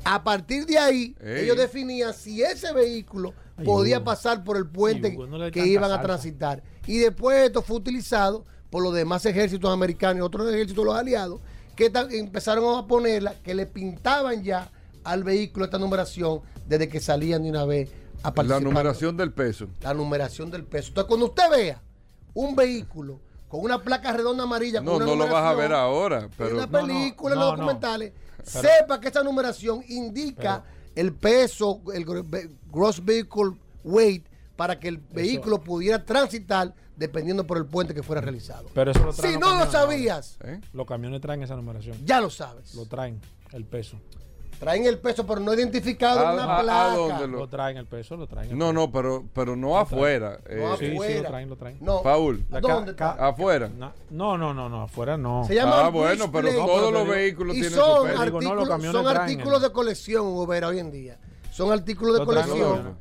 A partir de ahí, Ey. ellos definían si ese vehículo Ay, podía Hugo. pasar por el puente Ay, Hugo, no le dé que iban a salsa. transitar. Y después esto fue utilizado por los demás ejércitos americanos y otros ejércitos de los aliados que empezaron a ponerla, que le pintaban ya al vehículo esta numeración desde que salían de una vez a La numeración del peso. La numeración del peso. Entonces, cuando usted vea un vehículo con una placa redonda amarilla, No, con una no lo vas a ver ahora, en pero una película, en no, los no. documentales, Pero- sepa que esa numeración indica el peso, el gross vehicle weight, para que el vehículo pudiera transitar dependiendo por el puente que fuera realizado. Pero eso lo traen Si no lo sabías, ¿Eh? Los camiones traen esa numeración. ya lo sabes. Lo traen, el peso. Traen el peso, pero no identificado en ¿A- una a- a placa. dónde Lo traen el peso, lo traen. el No, peso. no, pero, pero no afuera. No eh, Sí, sí, afuera. lo traen, lo traen. No. Paul, ¿Dónde está? afuera. No, no, no, no, afuera no. Se llama Ah, bueno, pero display. todos los vehículos y tienen son su peso. Digo, no, los son traen artículos de colección, Uber, hoy en día. Son artículos de colección.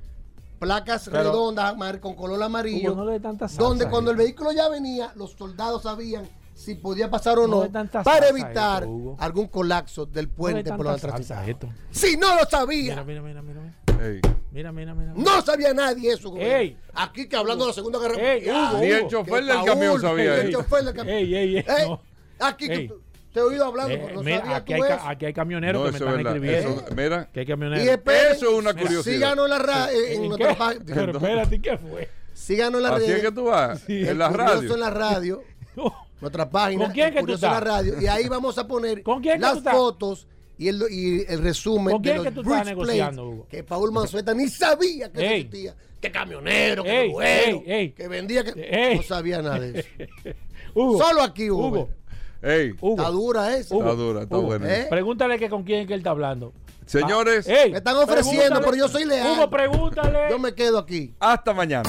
Placas Pero- redondas mar- con color amarillo. Hugo, no le salsa donde a cuando el vehículo ya venía, los soldados sabían si podía pasar o No no, para evitar esto, algún colapso del No puente por tanta la transitado. Si no lo sabía, Mira, mira, mira, mira. Ey. Mira, mira, mira. no sabía nadie eso. Ey. Aquí que hablando de la Segunda Guerra Mundial. Ni el chofer del camión sabía El eso. chofer del camión. Ey, ey, ey. Ey, no. Aquí que tú- te he oído hablando, Eh, pero no mira, sabía aquí, tú hay, eso. aquí hay camioneros No, que me están verdad. escribiendo. Eso- mira, que hay camioneros. Y esperen, Eso es una curiosidad. Síganos en la ra- en, en ¿En nuestra qué? página. Pero espérate, ¿qué fue? Síganos en la así red. es que tú vas. Sí. En la El radio. en la radio. Nuestra página. ¿Con quién que tú estás? radio. Y ahí vamos a poner ¿Con quién que las tú fotos y el, y el resumen ¿Con de quién los que tú estás negociando, Hugo? que Paul Manzueta ni sabía que Ey. existía. Que camionero, que Ey, bueno, ey, que vendía, que Ey. no sabía nada de eso. Hugo, Solo aquí, Hugo. Hugo, Ey, Hugo. Está dura esa. está dura, está Hugo, buena. ¿eh? Pregúntale que con quién es que él está hablando. Señores, Ah, ey, Me están ofreciendo, pero yo soy leal. Hugo, pregúntale. Yo me quedo aquí. hasta mañana.